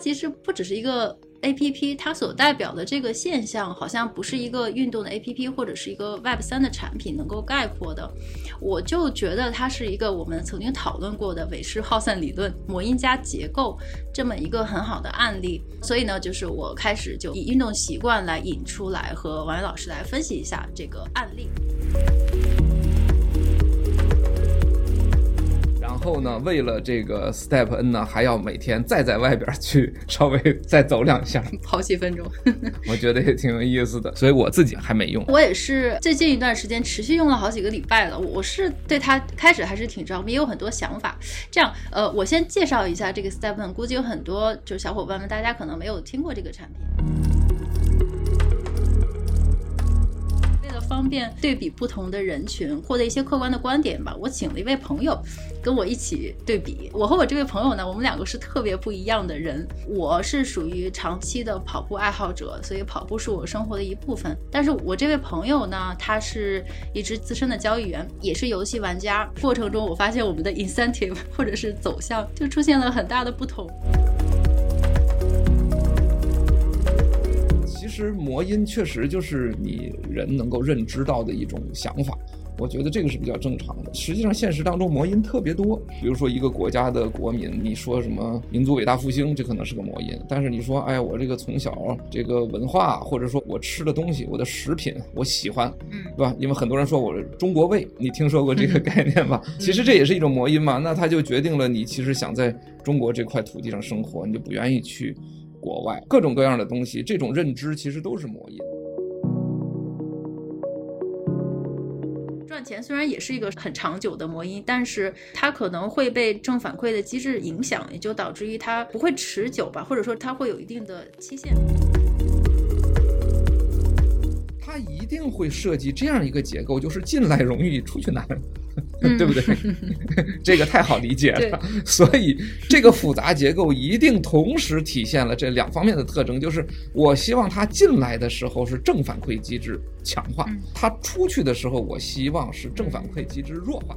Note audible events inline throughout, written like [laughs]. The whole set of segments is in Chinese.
其实不只是一个。A P P 它所代表的这个现象，好像不是一个运动的 A P P 或者是一个 Web 三的产品能够概括的。我就觉得它是一个我们曾经讨论过的韦氏耗散理论、魔音加结构这么一个很好的案例。所以呢，就是我开始就以运动习惯来引出来，和王伟老师来分析一下这个案例。后呢，为了这个 Step N 呢，还要每天再在外边去稍微再走两下，[laughs] 跑几分钟，[laughs] 我觉得也挺有意思的。所以我自己还没用，我也是最近一段时间持续用了好几个礼拜了。我是对它开始还是挺着迷，也有很多想法。这样，呃，我先介绍一下这个 Step N，估计有很多就是小伙伴们，大家可能没有听过这个产品。方便对比不同的人群，获得一些客观的观点吧。我请了一位朋友跟我一起对比。我和我这位朋友呢，我们两个是特别不一样的人。我是属于长期的跑步爱好者，所以跑步是我生活的一部分。但是我这位朋友呢，他是一只资深的交易员，也是游戏玩家。过程中，我发现我们的 incentive 或者是走向就出现了很大的不同。其实魔音确实就是你人能够认知到的一种想法，我觉得这个是比较正常的。实际上现实当中魔音特别多，比如说一个国家的国民，你说什么民族伟大复兴，这可能是个魔音。但是你说，哎呀，我这个从小这个文化，或者说我吃的东西，我的食品，我喜欢，嗯，对吧？因为很多人说我中国胃，你听说过这个概念吧？其实这也是一种魔音嘛。那它就决定了你其实想在中国这块土地上生活，你就不愿意去。国外各种各样的东西，这种认知其实都是魔音。赚钱虽然也是一个很长久的魔音，但是它可能会被正反馈的机制影响，也就导致于它不会持久吧，或者说它会有一定的期限。它一定会设计这样一个结构，就是进来容易，出去难。对不对？[laughs] 这个太好理解了，[laughs] 所以这个复杂结构一定同时体现了这两方面的特征，就是我希望它进来的时候是正反馈机制强化，它出去的时候我希望是正反馈机制弱化。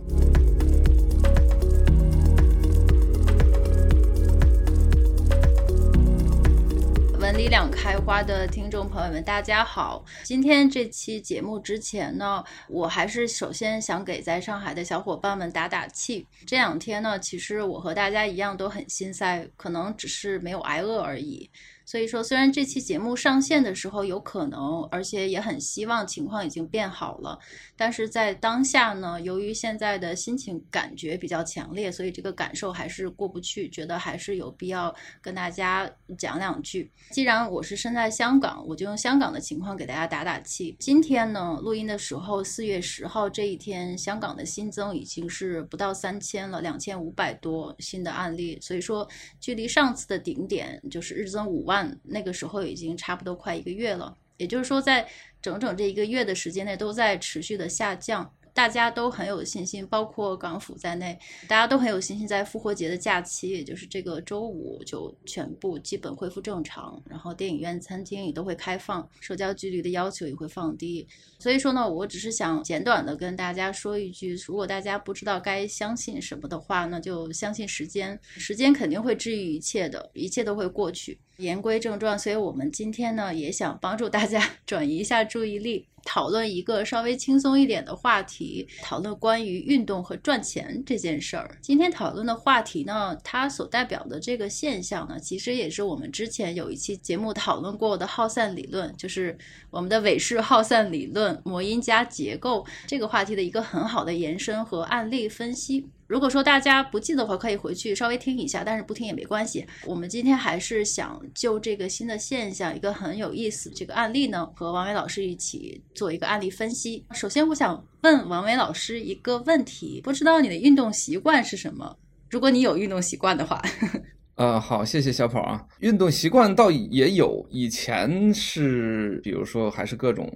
文理两开花的听众朋友们，大家好！今天这期节目之前呢，我还是首先想给在上海的小伙伴们打打气。这两天呢，其实我和大家一样都很心塞，可能只是没有挨饿而已。所以说，虽然这期节目上线的时候有可能，而且也很希望情况已经变好了，但是在当下呢，由于现在的心情感觉比较强烈，所以这个感受还是过不去，觉得还是有必要跟大家讲两句。既然我是身在香港，我就用香港的情况给大家打打气。今天呢，录音的时候，四月十号这一天，香港的新增已经是不到三千了，两千五百多新的案例，所以说距离上次的顶点就是日增五万。那个时候已经差不多快一个月了，也就是说，在整整这一个月的时间内都在持续的下降。大家都很有信心，包括港府在内，大家都很有信心，在复活节的假期，也就是这个周五，就全部基本恢复正常，然后电影院、餐厅也都会开放，社交距离的要求也会放低。所以说呢，我只是想简短的跟大家说一句，如果大家不知道该相信什么的话，那就相信时间，时间肯定会治愈一切的，一切都会过去。言归正传，所以我们今天呢，也想帮助大家 [laughs] 转移一下注意力。讨论一个稍微轻松一点的话题，讨论关于运动和赚钱这件事儿。今天讨论的话题呢，它所代表的这个现象呢，其实也是我们之前有一期节目讨论过的耗散理论，就是我们的韦氏耗散理论、魔音加结构这个话题的一个很好的延伸和案例分析。如果说大家不记得的话，可以回去稍微听一下，但是不听也没关系。我们今天还是想就这个新的现象，一个很有意思这个案例呢，和王伟老师一起做一个案例分析。首先，我想问王伟老师一个问题，不知道你的运动习惯是什么？如果你有运动习惯的话，[laughs] 呃，好，谢谢小跑啊。运动习惯倒也有，以前是，比如说还是各种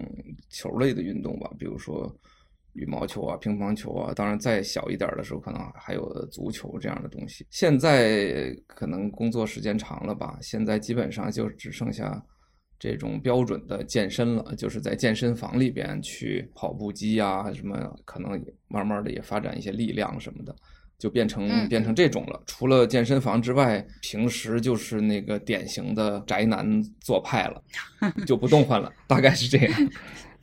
球类的运动吧，比如说。羽毛球啊，乒乓球啊，当然再小一点的时候，可能还有足球这样的东西。现在可能工作时间长了吧，现在基本上就只剩下这种标准的健身了，就是在健身房里边去跑步机啊，什么可能慢慢的也发展一些力量什么的。就变成、嗯、变成这种了。除了健身房之外，平时就是那个典型的宅男做派了，就不动换了，大概是这样。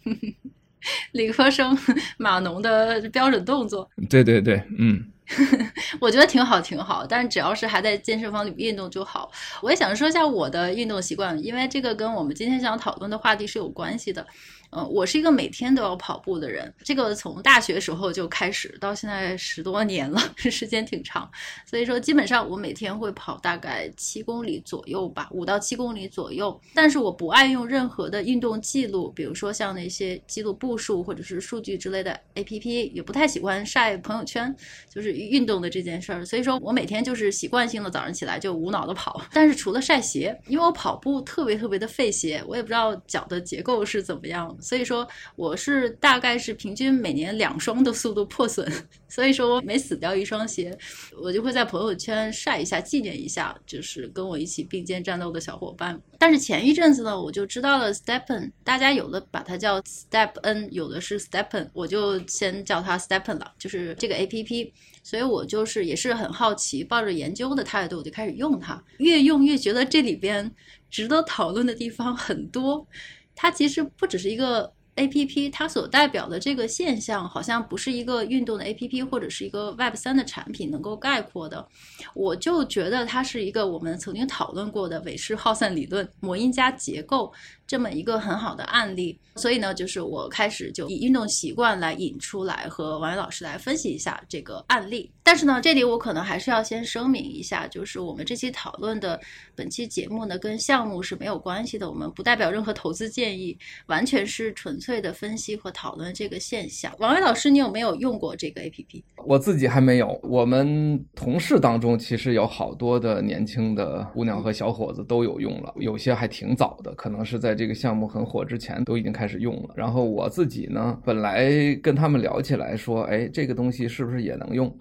[laughs] 理科生码农的标准动作。对对对，嗯。[laughs] 我觉得挺好，挺好，但是只要是还在健身房里运动就好。我也想说一下我的运动习惯，因为这个跟我们今天想讨论的话题是有关系的。嗯，我是一个每天都要跑步的人，这个从大学时候就开始，到现在十多年了，[laughs] 时间挺长。所以说，基本上我每天会跑大概七公里左右吧，五到七公里左右。但是我不爱用任何的运动记录，比如说像那些记录步数或者是数据之类的 APP，也不太喜欢晒朋友圈，就是运动的这件事儿。所以说我每天就是习惯性的早上起来就无脑的跑。但是除了晒鞋，因为我跑步特别特别的费鞋，我也不知道脚的结构是怎么样。所以说我是大概是平均每年两双的速度破损，[laughs] 所以说我每死掉一双鞋，我就会在朋友圈晒一下纪念一下，就是跟我一起并肩战斗的小伙伴。但是前一阵子呢，我就知道了 STEPN，大家有的把它叫 Step N，有的是 STEPN，我就先叫它 STEPN 了，就是这个 APP。所以我就是也是很好奇，抱着研究的态度，我就开始用它，越用越觉得这里边值得讨论的地方很多。它其实不只是一个 APP，它所代表的这个现象，好像不是一个运动的 APP 或者是一个 Web 三的产品能够概括的。我就觉得它是一个我们曾经讨论过的韦氏耗散理论、模因加结构。这么一个很好的案例，所以呢，就是我开始就以运动习惯来引出来，和王伟老师来分析一下这个案例。但是呢，这里我可能还是要先声明一下，就是我们这期讨论的本期节目呢，跟项目是没有关系的，我们不代表任何投资建议，完全是纯粹的分析和讨论这个现象。王伟老师，你有没有用过这个 APP？我自己还没有。我们同事当中其实有好多的年轻的姑娘和小伙子都有用了，有些还挺早的，可能是在。这个项目很火之前都已经开始用了，然后我自己呢，本来跟他们聊起来说，哎，这个东西是不是也能用？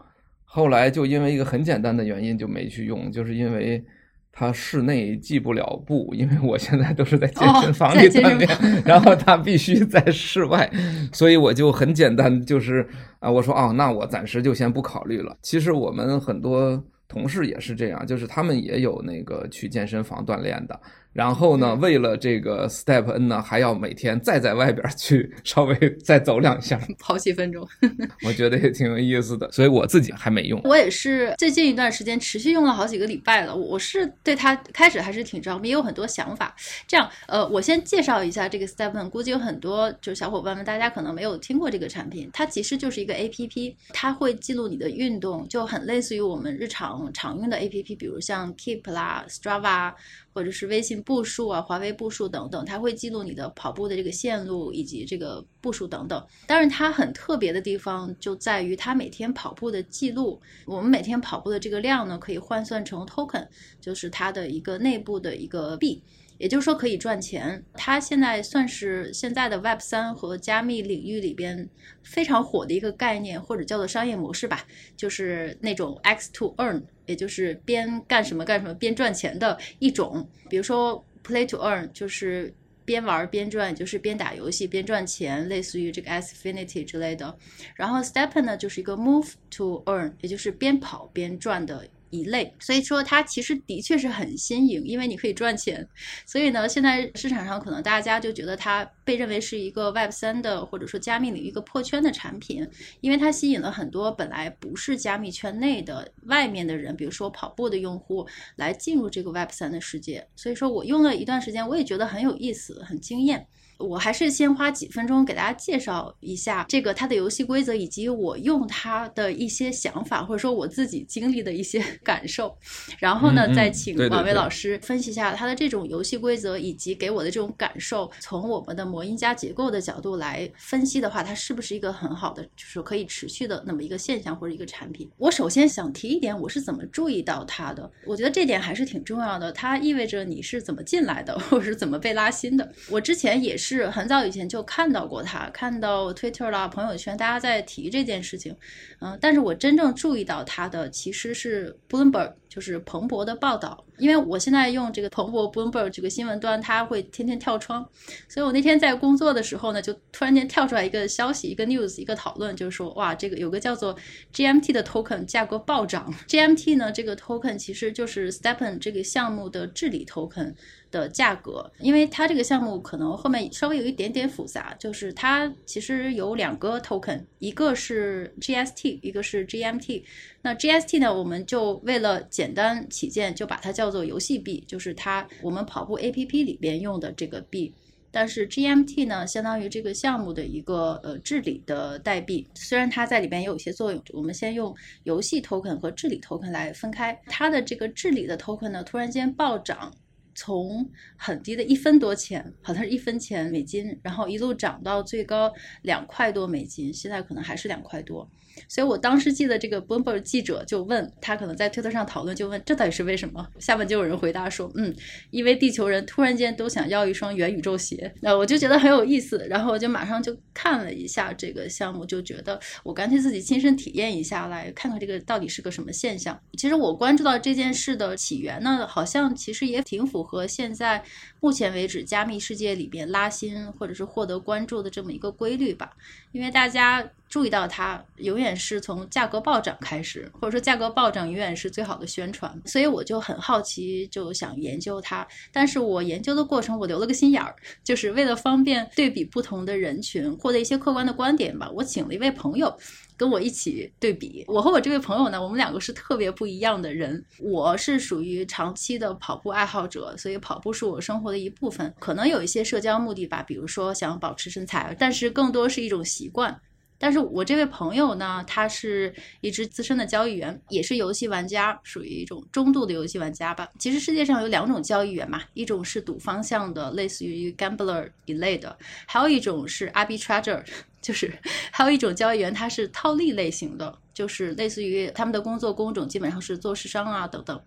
后来就因为一个很简单的原因就没去用，就是因为他室内计不了步，因为我现在都是在健身房里锻炼，然后他必须在室外，所以我就很简单，就是啊，我说哦，那我暂时就先不考虑了。其实我们很多同事也是这样，就是他们也有那个去健身房锻炼的。然后呢，为了这个 Step N 呢，还要每天再在外边去 [laughs] 稍微再走两下，[laughs] 跑几分钟，[laughs] 我觉得也挺有意思的。所以我自己还没用，我也是最近一段时间持续用了好几个礼拜了。我是对它开始还是挺着迷，也有很多想法。这样，呃，我先介绍一下这个 Step N，估计有很多就是小伙伴们，大家可能没有听过这个产品。它其实就是一个 APP，它会记录你的运动，就很类似于我们日常常用的 APP，比如像 Keep 啦、Strava。或者是微信步数啊、华为步数等等，它会记录你的跑步的这个线路以及这个步数等等。当然，它很特别的地方就在于它每天跑步的记录。我们每天跑步的这个量呢，可以换算成 token，就是它的一个内部的一个币。也就是说可以赚钱，它现在算是现在的 Web 三和加密领域里边非常火的一个概念，或者叫做商业模式吧，就是那种 X to Earn，也就是边干什么干什么边赚钱的一种。比如说 Play to Earn，就是边玩边赚，就是边打游戏边赚钱，类似于这个 Xfinity 之类的。然后 STEPN 呢，就是一个 Move to Earn，也就是边跑边赚的。一类，所以说它其实的确是很新颖，因为你可以赚钱。所以呢，现在市场上可能大家就觉得它被认为是一个 Web 三的或者说加密领域一个破圈的产品，因为它吸引了很多本来不是加密圈内的外面的人，比如说跑步的用户来进入这个 Web 三的世界。所以说我用了一段时间，我也觉得很有意思，很惊艳。我还是先花几分钟给大家介绍一下这个它的游戏规则，以及我用它的一些想法，或者说我自己经历的一些 [laughs] 感受。然后呢，再请王威老师分析一下它的这种游戏规则，以及给我的这种感受。从我们的魔音加结构的角度来分析的话，它是不是一个很好的，就是可以持续的那么一个现象或者一个产品？我首先想提一点，我是怎么注意到它的？我觉得这点还是挺重要的，它意味着你是怎么进来的，[laughs] 或者是怎么被拉新的。我之前也是。是很早以前就看到过他，看到 Twitter 啦、朋友圈大家在提这件事情，嗯，但是我真正注意到他的其实是 Bloomberg，就是彭博的报道，因为我现在用这个彭博 Bloomberg 这个新闻端，它会天天跳窗，所以我那天在工作的时候呢，就突然间跳出来一个消息，一个 news，一个讨论，就是说，哇，这个有个叫做 GMT 的 token 价格暴涨。GMT 呢，这个 token 其实就是 STEPN 这个项目的治理 token 的价格，因为它这个项目可能后面稍微有一点点复杂，就是它其实有两个 token，一个是 GST，一个是 GMT。那 GST 呢，我们就为了简单起见，就把它叫做游戏币，就是它我们跑步 APP 里边用的这个币。但是 GMT 呢，相当于这个项目的一个呃治理的代币，虽然它在里边也有一些作用。我们先用游戏 token 和治理 token 来分开。它的这个治理的 token 呢，突然间暴涨。从很低的一分多钱，好像是一分钱美金，然后一路涨到最高两块多美金，现在可能还是两块多。所以我当时记得这个 Bloomberg 记者就问他，可能在推特上讨论，就问这到底是为什么？下面就有人回答说，嗯，因为地球人突然间都想要一双元宇宙鞋。那我就觉得很有意思，然后我就马上就看了一下这个项目，就觉得我干脆自己亲身体验一下，来看看这个到底是个什么现象。其实我关注到这件事的起源呢，好像其实也挺符合现在目前为止加密世界里边拉新或者是获得关注的这么一个规律吧，因为大家。注意到它永远是从价格暴涨开始，或者说价格暴涨永远是最好的宣传，所以我就很好奇，就想研究它。但是我研究的过程，我留了个心眼儿，就是为了方便对比不同的人群，获得一些客观的观点吧。我请了一位朋友跟我一起对比。我和我这位朋友呢，我们两个是特别不一样的人。我是属于长期的跑步爱好者，所以跑步是我生活的一部分。可能有一些社交目的吧，比如说想保持身材，但是更多是一种习惯。但是我这位朋友呢，他是一只资深的交易员，也是游戏玩家，属于一种中度的游戏玩家吧。其实世界上有两种交易员嘛，一种是赌方向的，类似于 gambler 一类的，还有一种是 arbitrager，就是还有一种交易员，他是套利类型的，就是类似于他们的工作工种基本上是做市商啊等等。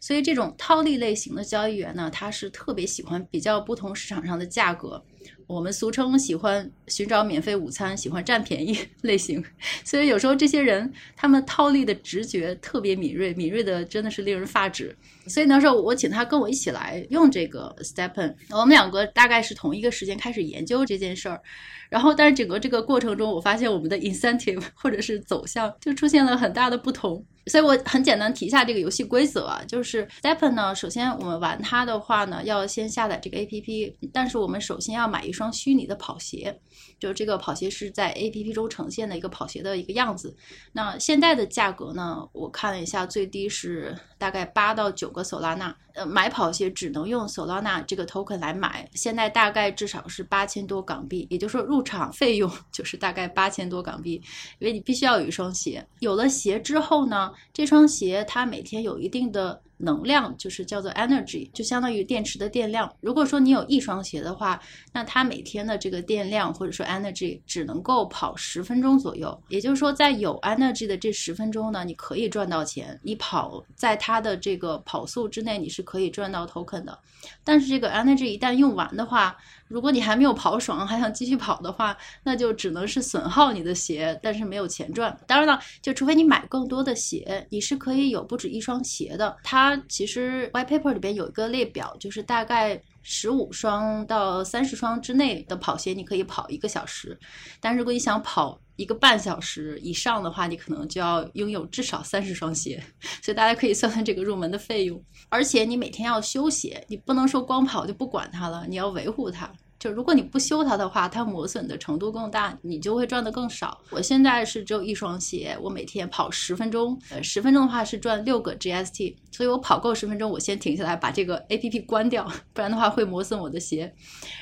所以这种套利类型的交易员呢，他是特别喜欢比较不同市场上的价格。我们俗称喜欢寻找免费午餐，喜欢占便宜 [laughs] 类型，所以有时候这些人他们套利的直觉特别敏锐，敏锐的真的是令人发指。所以那时候我请他跟我一起来用这个 Stepen，我们两个大概是同一个时间开始研究这件事儿，然后但是整个这个过程中，我发现我们的 incentive 或者是走向就出现了很大的不同。所以我很简单提一下这个游戏规则啊，就是 Stepen 呢，首先我们玩它的话呢，要先下载这个 APP，但是我们首先要买一双虚拟的跑鞋，就这个跑鞋是在 APP 中呈现的一个跑鞋的一个样子。那现在的价格呢，我看了一下，最低是大概八到九个 Solana。呃，买跑鞋只能用索拉纳这个 token 来买，现在大概至少是八千多港币，也就是说入场费用 [laughs] 就是大概八千多港币，因为你必须要有一双鞋。有了鞋之后呢，这双鞋它每天有一定的。能量就是叫做 energy，就相当于电池的电量。如果说你有一双鞋的话，那它每天的这个电量或者说 energy 只能够跑十分钟左右。也就是说，在有 energy 的这十分钟呢，你可以赚到钱。你跑在它的这个跑速之内，你是可以赚到 token 的。但是这个 energy 一旦用完的话，如果你还没有跑爽，还想继续跑的话，那就只能是损耗你的鞋，但是没有钱赚。当然了，就除非你买更多的鞋，你是可以有不止一双鞋的。它其实 white paper 里边有一个列表，就是大概十五双到三十双之内的跑鞋，你可以跑一个小时。但如果你想跑一个半小时以上的话，你可能就要拥有至少三十双鞋。所以大家可以算算这个入门的费用。而且你每天要修鞋，你不能说光跑就不管它了，你要维护它。就如果你不修它的话，它磨损的程度更大，你就会赚得更少。我现在是只有一双鞋，我每天跑十分钟，呃，十分钟的话是赚六个 GST，所以我跑够十分钟，我先停下来把这个 APP 关掉，不然的话会磨损我的鞋。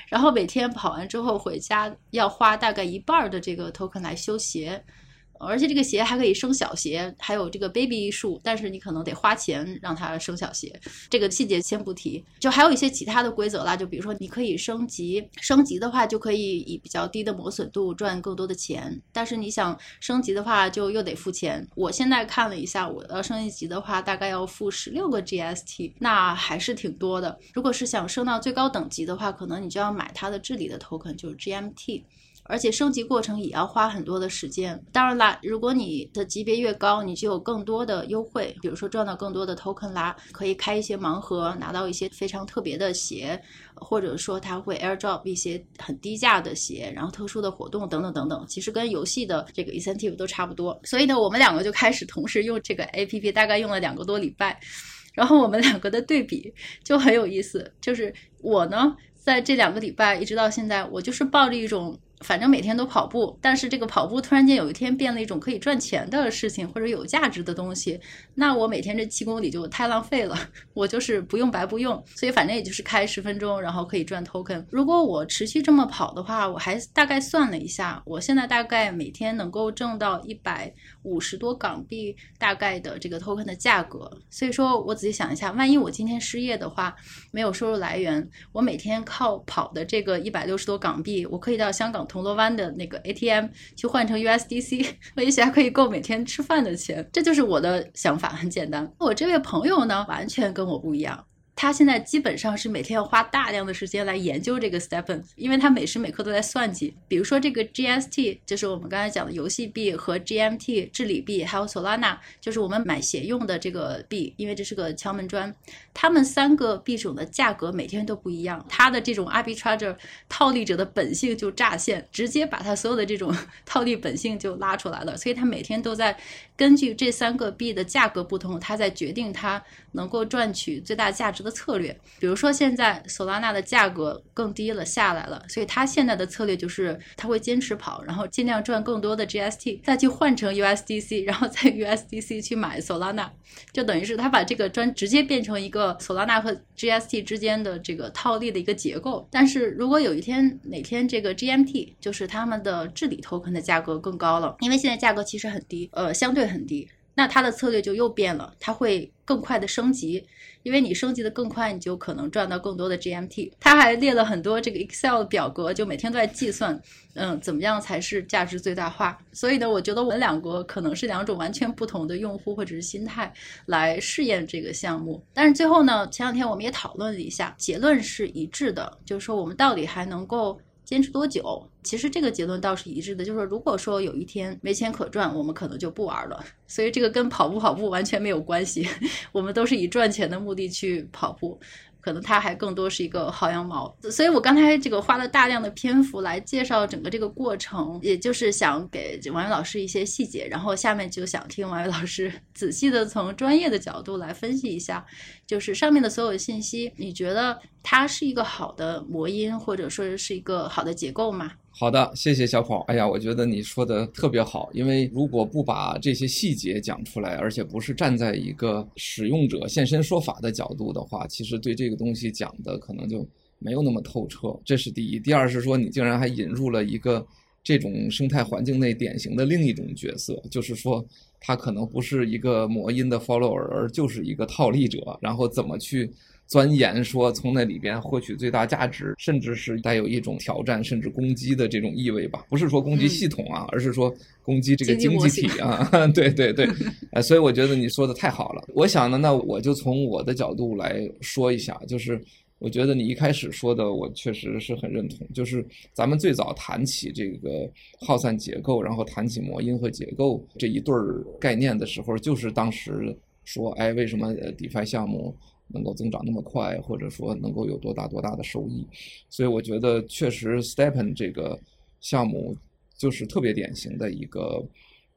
然后每天跑完之后回家要花大概一半的这个 token 来修鞋。而且这个鞋还可以生小鞋，还有这个 baby 数，但是你可能得花钱让它生小鞋。这个细节先不提，就还有一些其他的规则啦，就比如说你可以升级，升级的话就可以以比较低的磨损度赚更多的钱，但是你想升级的话就又得付钱。我现在看了一下，我要升一级的话大概要付十六个 GST，那还是挺多的。如果是想升到最高等级的话，可能你就要买它的治理的 token，就是 GMT。而且升级过程也要花很多的时间。当然啦，如果你的级别越高，你就有更多的优惠，比如说赚到更多的 token 啦，可以开一些盲盒，拿到一些非常特别的鞋，或者说它会 airdrop 一些很低价的鞋，然后特殊的活动等等等等。其实跟游戏的这个 incentive 都差不多。所以呢，我们两个就开始同时用这个 app，大概用了两个多礼拜。然后我们两个的对比就很有意思，就是我呢，在这两个礼拜一直到现在，我就是抱着一种。反正每天都跑步，但是这个跑步突然间有一天变了一种可以赚钱的事情，或者有价值的东西，那我每天这七公里就太浪费了，[laughs] 我就是不用白不用，所以反正也就是开十分钟，然后可以赚 token。如果我持续这么跑的话，我还大概算了一下，我现在大概每天能够挣到一百五十多港币大概的这个 token 的价格。所以说我仔细想一下，万一我今天失业的话，没有收入来源，我每天靠跑的这个一百六十多港币，我可以到香港。铜锣湾的那个 ATM 去换成 USDC，我也许还可以够每天吃饭的钱。这就是我的想法，很简单。我这位朋友呢，完全跟我不一样。他现在基本上是每天要花大量的时间来研究这个 STEPN，因为他每时每刻都在算计。比如说这个 GST，就是我们刚才讲的游戏币和 GMT 治理币，还有 Solana，就是我们买鞋用的这个币，因为这是个敲门砖。他们三个币种的价格每天都不一样，他的这种 arbitrage 套利者的本性就乍现，直接把他所有的这种套利本性就拉出来了。所以他每天都在根据这三个币的价格不同，他在决定他能够赚取最大价值的策略，比如说现在索拉纳的价格更低了，下来了，所以他现在的策略就是他会坚持跑，然后尽量赚更多的 GST，再去换成 USDC，然后再 USDC 去买索拉纳，就等于是他把这个砖直接变成一个索拉纳和 GST 之间的这个套利的一个结构。但是如果有一天哪天这个 GMT 就是他们的治理 token 的价格更高了，因为现在价格其实很低，呃，相对很低。那它的策略就又变了，它会更快的升级，因为你升级的更快，你就可能赚到更多的 GMT。他还列了很多这个 Excel 表格，就每天都在计算，嗯，怎么样才是价值最大化。所以呢，我觉得我们两个可能是两种完全不同的用户或者是心态来试验这个项目。但是最后呢，前两天我们也讨论了一下，结论是一致的，就是说我们到底还能够。坚持多久？其实这个结论倒是一致的，就是说，如果说有一天没钱可赚，我们可能就不玩了。所以这个跟跑步跑步完全没有关系，[laughs] 我们都是以赚钱的目的去跑步。可能它还更多是一个薅羊毛，所以我刚才这个花了大量的篇幅来介绍整个这个过程，也就是想给王宇老师一些细节，然后下面就想听王宇老师 [laughs] 仔细的从专业的角度来分析一下，就是上面的所有信息，你觉得它是一个好的魔音，或者说是一个好的结构吗？好的，谢谢小跑。哎呀，我觉得你说的特别好，因为如果不把这些细节讲出来，而且不是站在一个使用者现身说法的角度的话，其实对这个东西讲的可能就没有那么透彻。这是第一。第二是说，你竟然还引入了一个这种生态环境内典型的另一种角色，就是说，他可能不是一个魔音的 follower，而就是一个套利者，然后怎么去？钻研说从那里边获取最大价值，甚至是带有一种挑战甚至攻击的这种意味吧，不是说攻击系统啊，嗯、而是说攻击这个经济体啊。[laughs] 对对对，[laughs] 呃，所以我觉得你说的太好了。我想呢，那我就从我的角度来说一下，就是我觉得你一开始说的，我确实是很认同。就是咱们最早谈起这个耗散结构，然后谈起魔音和结构这一对儿概念的时候，就是当时说，哎，为什么 DeFi 项目能够增长那么快，或者说能够有多大多大的收益，所以我觉得确实 STEPN 这个项目就是特别典型的一个，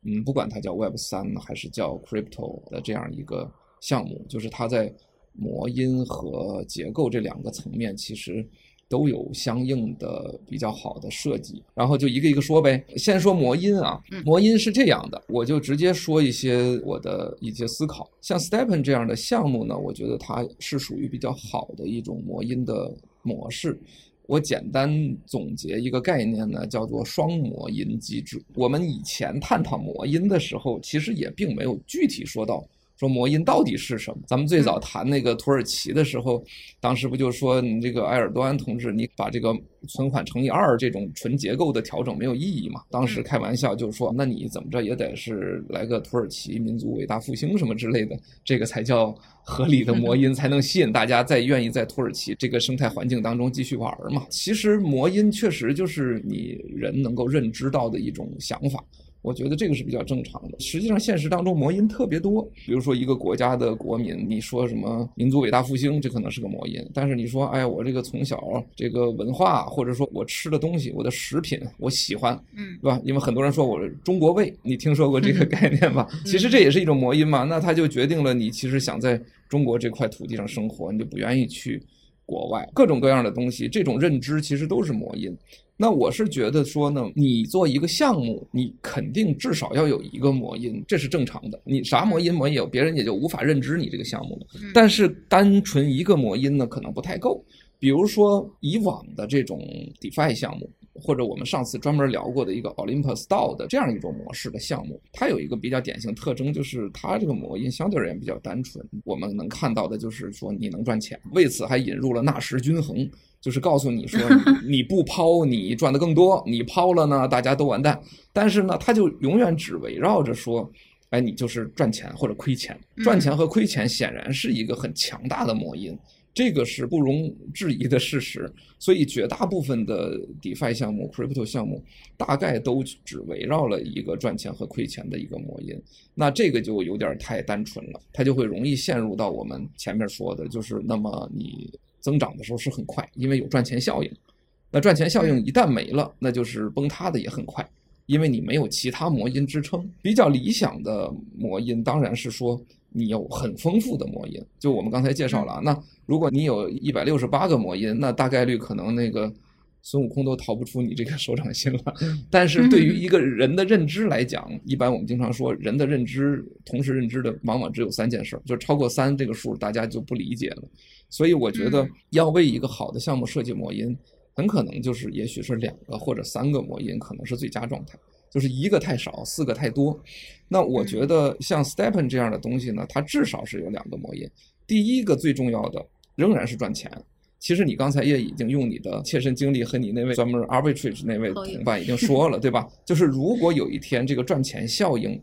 嗯，不管它叫 Web 三还是叫 Crypto 的这样一个项目，就是它在魔音和结构这两个层面其实。都有相应的比较好的设计，然后就一个一个说呗。先说魔音啊，魔音是这样的，我就直接说一些我的一些思考。像 STEPN 这样的项目呢，我觉得它是属于比较好的一种魔音的模式。我简单总结一个概念呢，叫做双魔音机制。我们以前探讨魔音的时候，其实也并没有具体说到。说魔音到底是什么？咱们最早谈那个土耳其的时候，当时不就说你这个埃尔多安同志，你把这个存款乘以二这种纯结构的调整没有意义嘛？当时开玩笑就是说，那你怎么着也得是来个土耳其民族伟大复兴什么之类的，这个才叫合理的魔音，才能吸引大家再愿意在土耳其这个生态环境当中继续玩嘛。其实魔音确实就是你人能够认知到的一种想法。我觉得这个是比较正常的。实际上，现实当中魔音特别多。比如说，一个国家的国民，你说什么民族伟大复兴，这可能是个魔音。但是你说，哎，我这个从小这个文化，或者说我吃的东西，我的食品，我喜欢，嗯，对吧？因为很多人说我中国胃，你听说过这个概念吧？其实这也是一种魔音嘛。那它就决定了你其实想在中国这块土地上生活，你就不愿意去国外。各种各样的东西，这种认知其实都是魔音。那我是觉得说呢，你做一个项目，你肯定至少要有一个魔音，这是正常的。你啥魔音魔音有，别人也就无法认知你这个项目了。但是单纯一个魔音呢，可能不太够。比如说以往的这种 DeFi 项目，或者我们上次专门聊过的一个 Olympus DAO 的这样一种模式的项目，它有一个比较典型特征，就是它这个模因相对而言比较单纯。我们能看到的就是说你能赚钱，为此还引入了纳什均衡。就是告诉你说，[laughs] 你不抛你赚的更多，你抛了呢，大家都完蛋。但是呢，它就永远只围绕着说，哎，你就是赚钱或者亏钱。赚钱和亏钱显然是一个很强大的魔音，这个是不容置疑的事实。所以绝大部分的 DeFi 项目、Crypto 项目大概都只围绕了一个赚钱和亏钱的一个魔音。那这个就有点太单纯了，它就会容易陷入到我们前面说的，就是那么你。增长的时候是很快，因为有赚钱效应。那赚钱效应一旦没了，那就是崩塌的也很快，因为你没有其他魔音支撑。比较理想的魔音当然是说你有很丰富的魔音。就我们刚才介绍了啊，那如果你有一百六十八个魔音，那大概率可能那个孙悟空都逃不出你这个手掌心了。但是对于 [laughs] 一个人的认知来讲，一般我们经常说人的认知同时认知的往往只有三件事，就超过三这个数大家就不理解了。所以我觉得要为一个好的项目设计魔音，很可能就是也许是两个或者三个魔音可能是最佳状态，就是一个太少，四个太多。那我觉得像 STEPN 这样的东西呢，它至少是有两个魔音。第一个最重要的仍然是赚钱。其实你刚才也已经用你的切身经历和你那位专门 arbitrage 那位同伴已经说了，对吧？就是如果有一天这个赚钱效应。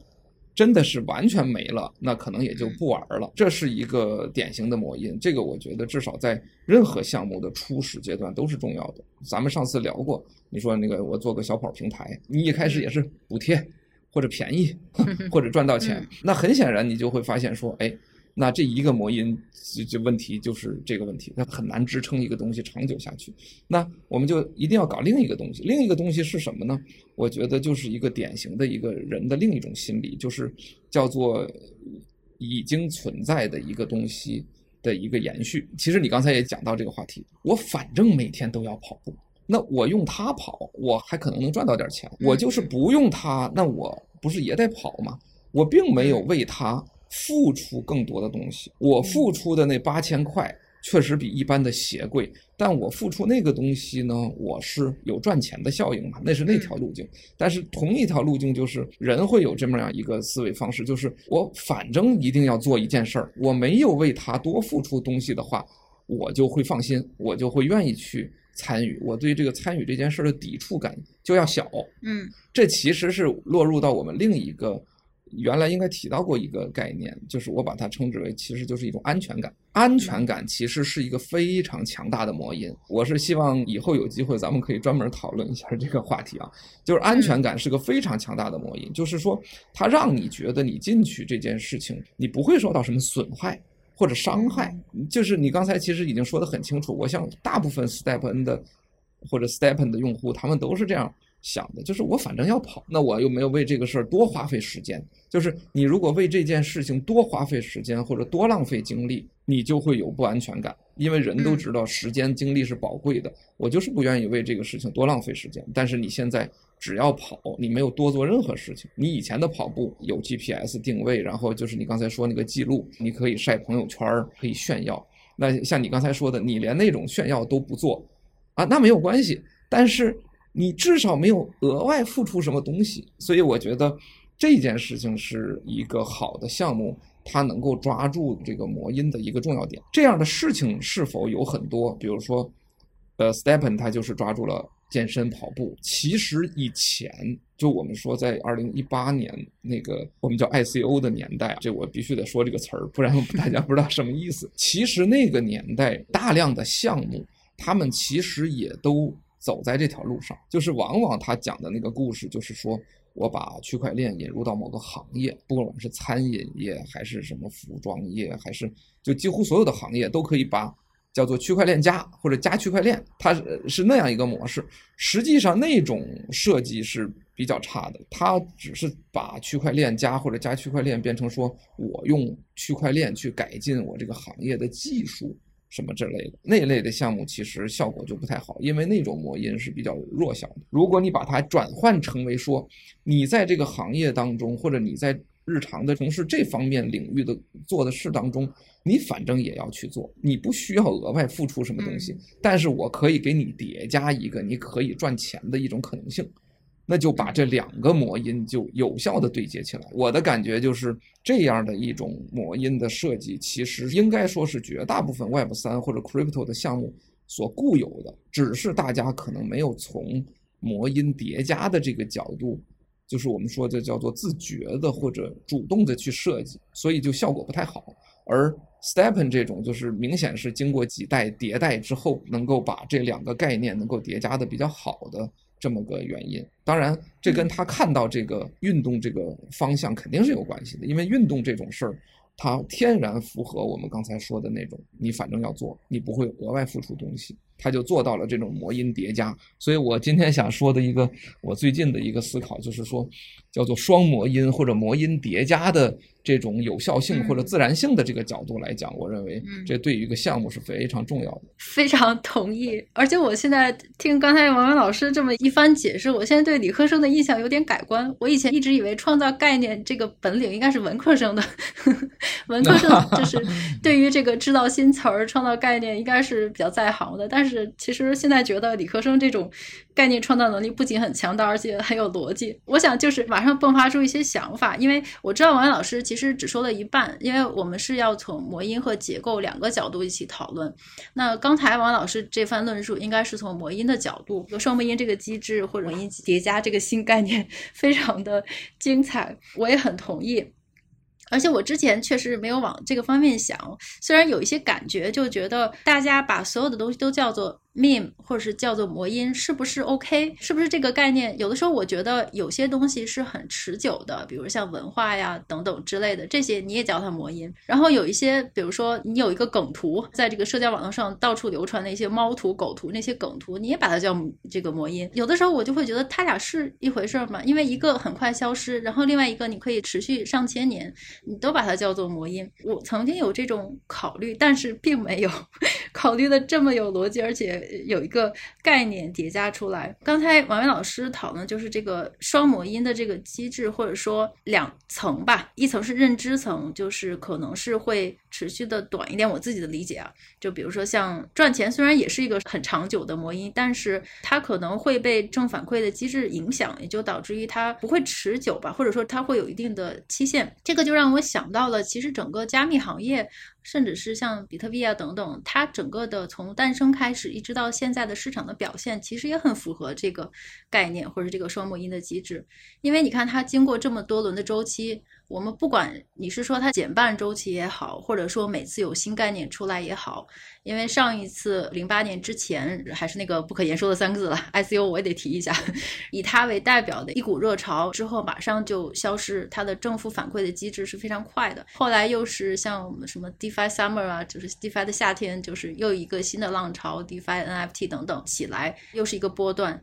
真的是完全没了，那可能也就不玩了。这是一个典型的魔音，这个我觉得至少在任何项目的初始阶段都是重要的。咱们上次聊过，你说那个我做个小跑平台，你一开始也是补贴或者便宜 [laughs] 或者赚到钱，那很显然你就会发现说，哎。那这一个魔音，就就问题就是这个问题，它很难支撑一个东西长久下去。那我们就一定要搞另一个东西，另一个东西是什么呢？我觉得就是一个典型的一个人的另一种心理，就是叫做已经存在的一个东西的一个延续。其实你刚才也讲到这个话题，我反正每天都要跑步，那我用它跑，我还可能能赚到点钱。我就是不用它，那我不是也得跑吗？我并没有为它。付出更多的东西，我付出的那八千块确实比一般的鞋贵，但我付出那个东西呢，我是有赚钱的效应嘛，那是那条路径。但是同一条路径就是人会有这么样一个思维方式，就是我反正一定要做一件事儿，我没有为他多付出东西的话，我就会放心，我就会愿意去参与，我对这个参与这件事的抵触感就要小。嗯，这其实是落入到我们另一个。原来应该提到过一个概念，就是我把它称之为，其实就是一种安全感。安全感其实是一个非常强大的魔音。我是希望以后有机会咱们可以专门讨论一下这个话题啊。就是安全感是个非常强大的魔音，就是说它让你觉得你进去这件事情，你不会受到什么损害或者伤害。就是你刚才其实已经说得很清楚，我想大部分 STEPN 的或者 STEPN 的用户，他们都是这样。想的就是我反正要跑，那我又没有为这个事儿多花费时间。就是你如果为这件事情多花费时间或者多浪费精力，你就会有不安全感。因为人都知道时间精力是宝贵的，我就是不愿意为这个事情多浪费时间。但是你现在只要跑，你没有多做任何事情。你以前的跑步有 GPS 定位，然后就是你刚才说那个记录，你可以晒朋友圈，可以炫耀。那像你刚才说的，你连那种炫耀都不做啊，那没有关系。但是。你至少没有额外付出什么东西，所以我觉得这件事情是一个好的项目，它能够抓住这个魔音的一个重要点。这样的事情是否有很多？比如说，呃，Stepen 他就是抓住了健身跑步。其实以前就我们说在二零一八年那个我们叫 ICO 的年代，这我必须得说这个词儿，不然大家不知道什么意思。其实那个年代大量的项目，他们其实也都。走在这条路上，就是往往他讲的那个故事，就是说我把区块链引入到某个行业，不管我们是餐饮业还是什么服装业，还是就几乎所有的行业都可以把叫做区块链加或者加区块链，它是那样一个模式。实际上那种设计是比较差的，它只是把区块链加或者加区块链变成说我用区块链去改进我这个行业的技术。什么之类的那一类的项目，其实效果就不太好，因为那种魔音是比较弱小的。如果你把它转换成为说，你在这个行业当中，或者你在日常的从事这方面领域的做的事当中，你反正也要去做，你不需要额外付出什么东西，但是我可以给你叠加一个你可以赚钱的一种可能性。那就把这两个魔音就有效的对接起来。我的感觉就是这样的一种魔音的设计，其实应该说是绝大部分 Web 三或者 Crypto 的项目所固有的，只是大家可能没有从魔音叠加的这个角度，就是我们说的叫做自觉的或者主动的去设计，所以就效果不太好。而 Stepen 这种就是明显是经过几代迭代之后，能够把这两个概念能够叠加的比较好的。这么个原因，当然，这跟他看到这个运动这个方向肯定是有关系的，因为运动这种事儿，它天然符合我们刚才说的那种，你反正要做，你不会额外付出东西，他就做到了这种魔音叠加。所以我今天想说的一个，我最近的一个思考就是说，叫做双魔音或者魔音叠加的。这种有效性或者自然性的这个角度来讲，我认为这对于一个项目是非常重要的。非常同意，而且我现在听刚才王文老师这么一番解释，我现在对理科生的印象有点改观。我以前一直以为创造概念这个本领应该是文科生的，[laughs] 文科生就是 [laughs] 对于这个制造新词儿、创造概念应该是比较在行的。但是是其实现在觉得理科生这种概念创造能力不仅很强大，而且很有逻辑。我想就是马上迸发出一些想法，因为我知道王老师其实。只说了一半，因为我们是要从魔音和结构两个角度一起讨论。那刚才王老师这番论述，应该是从魔音的角度，双魔音这个机制或者魔音叠加这个新概念，[laughs] 非常的精彩，我也很同意。而且我之前确实没有往这个方面想，虽然有一些感觉，就觉得大家把所有的东西都叫做。Meme 或者是叫做魔音，是不是 OK？是不是这个概念？有的时候我觉得有些东西是很持久的，比如像文化呀等等之类的，这些你也叫它魔音。然后有一些，比如说你有一个梗图，在这个社交网络上到处流传的一些猫图、狗图那些梗图，你也把它叫这个魔音。有的时候我就会觉得它俩是一回事吗？因为一个很快消失，然后另外一个你可以持续上千年，你都把它叫做魔音。我曾经有这种考虑，但是并没有 [laughs] 考虑的这么有逻辑，而且。有一个概念叠加出来。刚才王源老师讨论就是这个双魔音的这个机制，或者说两层吧。一层是认知层，就是可能是会持续的短一点。我自己的理解啊，就比如说像赚钱，虽然也是一个很长久的魔音，但是它可能会被正反馈的机制影响，也就导致于它不会持久吧，或者说它会有一定的期限。这个就让我想到了，其实整个加密行业。甚至是像比特币啊等等，它整个的从诞生开始一直到现在的市场的表现，其实也很符合这个概念或者这个双魔音的机制，因为你看它经过这么多轮的周期。我们不管你是说它减半周期也好，或者说每次有新概念出来也好，因为上一次零八年之前还是那个不可言说的三个字了，ICO 我也得提一下，以它为代表的一股热潮之后马上就消失，它的正负反馈的机制是非常快的。后来又是像我们什么 DeFi Summer 啊，就是 DeFi 的夏天，就是又一个新的浪潮，DeFi NFT 等等起来，又是一个波段。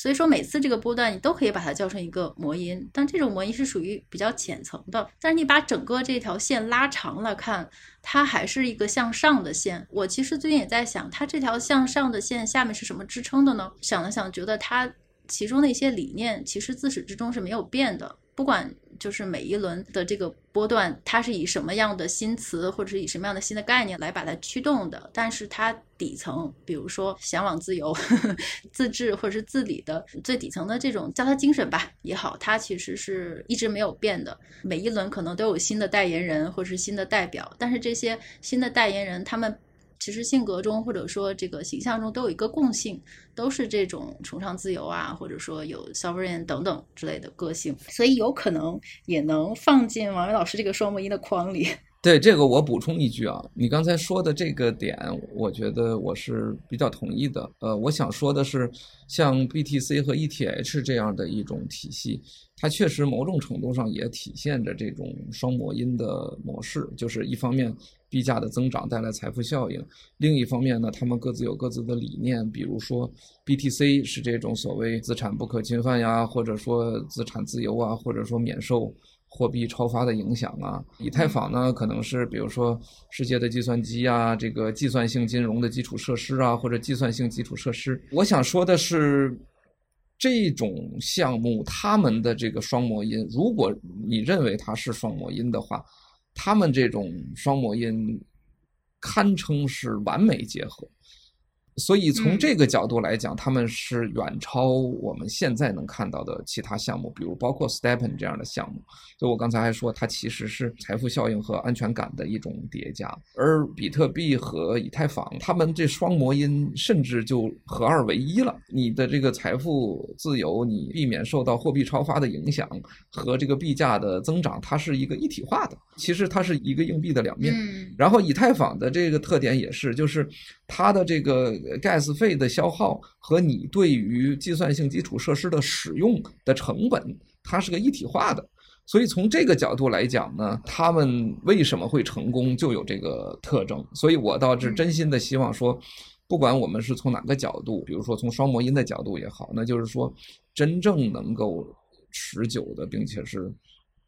所以说每次这个波段你都可以把它叫成一个魔音，但这种魔音是属于比较浅层的。但是你把整个这条线拉长了看，它还是一个向上的线。我其实最近也在想，它这条向上的线下面是什么支撑的呢？想了想，觉得它其中的一些理念其实自始至终是没有变的，不管。就是每一轮的这个波段，它是以什么样的新词或者是以什么样的新的概念来把它驱动的，但是它底层，比如说向往自由、[laughs] 自治或者是自理的最底层的这种叫它精神吧也好，它其实是一直没有变的。每一轮可能都有新的代言人或者是新的代表，但是这些新的代言人他们。其实性格中或者说这个形象中都有一个共性，都是这种崇尚自由啊，或者说有 sovereign 等等之类的个性，所以有可能也能放进王伟老师这个双模音的框里。[laughs] 对这个，我补充一句啊，你刚才说的这个点，我觉得我是比较同意的。呃，我想说的是，像 BTC 和 ETH 这样的一种体系，它确实某种程度上也体现着这种双模音的模式，就是一方面币价的增长带来财富效应，另一方面呢，他们各自有各自的理念，比如说 BTC 是这种所谓资产不可侵犯呀，或者说资产自由啊，或者说免受。货币超发的影响啊，以太坊呢，可能是比如说世界的计算机啊，这个计算性金融的基础设施啊，或者计算性基础设施。我想说的是，这种项目他们的这个双模音，如果你认为它是双模音的话，他们这种双模音堪称是完美结合。所以从这个角度来讲，他们是远超我们现在能看到的其他项目，比如包括 Stepen 这样的项目。就我刚才还说，它其实是财富效应和安全感的一种叠加。而比特币和以太坊，他们这双魔音甚至就合二为一了。你的这个财富自由，你避免受到货币超发的影响，和这个币价的增长，它是一个一体化的。其实它是一个硬币的两面。然后以太坊的这个特点也是，就是它的这个。Gas 费的消耗和你对于计算性基础设施的使用的成本，它是个一体化的。所以从这个角度来讲呢，他们为什么会成功，就有这个特征。所以我倒是真心的希望说，不管我们是从哪个角度，比如说从双模音的角度也好，那就是说真正能够持久的，并且是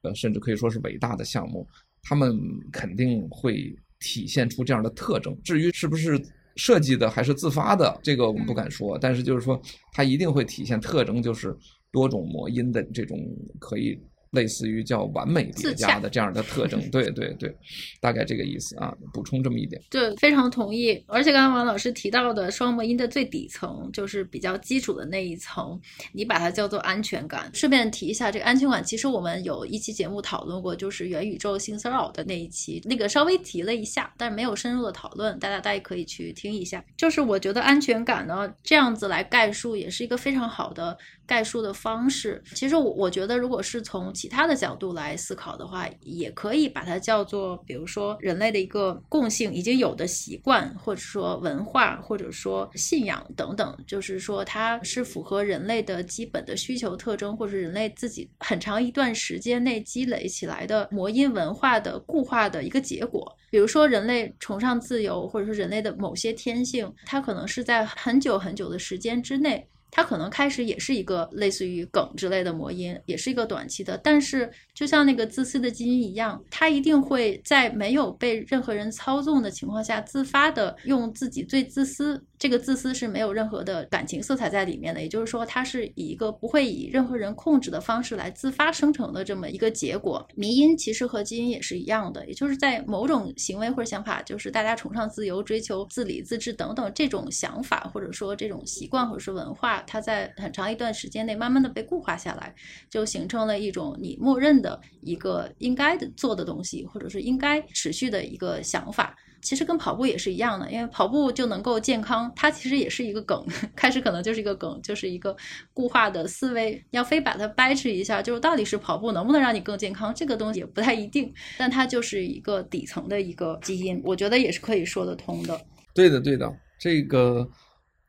呃，甚至可以说是伟大的项目，他们肯定会体现出这样的特征。至于是不是，设计的还是自发的，这个我们不敢说，但是就是说，它一定会体现特征，就是多种魔音的这种可以。类似于叫完美叠加的这样的特征，[laughs] 对对对，大概这个意思啊。补充这么一点，对，非常同意。而且刚刚王老师提到的双模音的最底层，就是比较基础的那一层，你把它叫做安全感。顺便提一下，这个安全感，其实我们有一期节目讨论过，就是元宇宙性骚扰的那一期，那个稍微提了一下，但是没有深入的讨论，大家大家可以去听一下。就是我觉得安全感呢，这样子来概述，也是一个非常好的。概述的方式，其实我我觉得，如果是从其他的角度来思考的话，也可以把它叫做，比如说人类的一个共性已经有的习惯，或者说文化，或者说信仰等等，就是说它是符合人类的基本的需求特征，或者人类自己很长一段时间内积累起来的魔音文化的固化的一个结果。比如说人类崇尚自由，或者说人类的某些天性，它可能是在很久很久的时间之内。它可能开始也是一个类似于梗之类的魔音，也是一个短期的，但是就像那个自私的基因一样，它一定会在没有被任何人操纵的情况下，自发的用自己最自私。这个自私是没有任何的感情色彩在里面的，也就是说，它是以一个不会以任何人控制的方式来自发生成的这么一个结果。迷因其实和基因也是一样的，也就是在某种行为或者想法，就是大家崇尚自由、追求自理、自治等等这种想法，或者说这种习惯或者是文化，它在很长一段时间内慢慢的被固化下来，就形成了一种你默认的一个应该的做的东西，或者是应该持续的一个想法。其实跟跑步也是一样的，因为跑步就能够健康，它其实也是一个梗，[laughs] 开始可能就是一个梗，就是一个固化的思维，要非把它掰扯一下，就是到底是跑步能不能让你更健康，这个东西也不太一定，但它就是一个底层的一个基因，我觉得也是可以说得通的。对的，对的，这个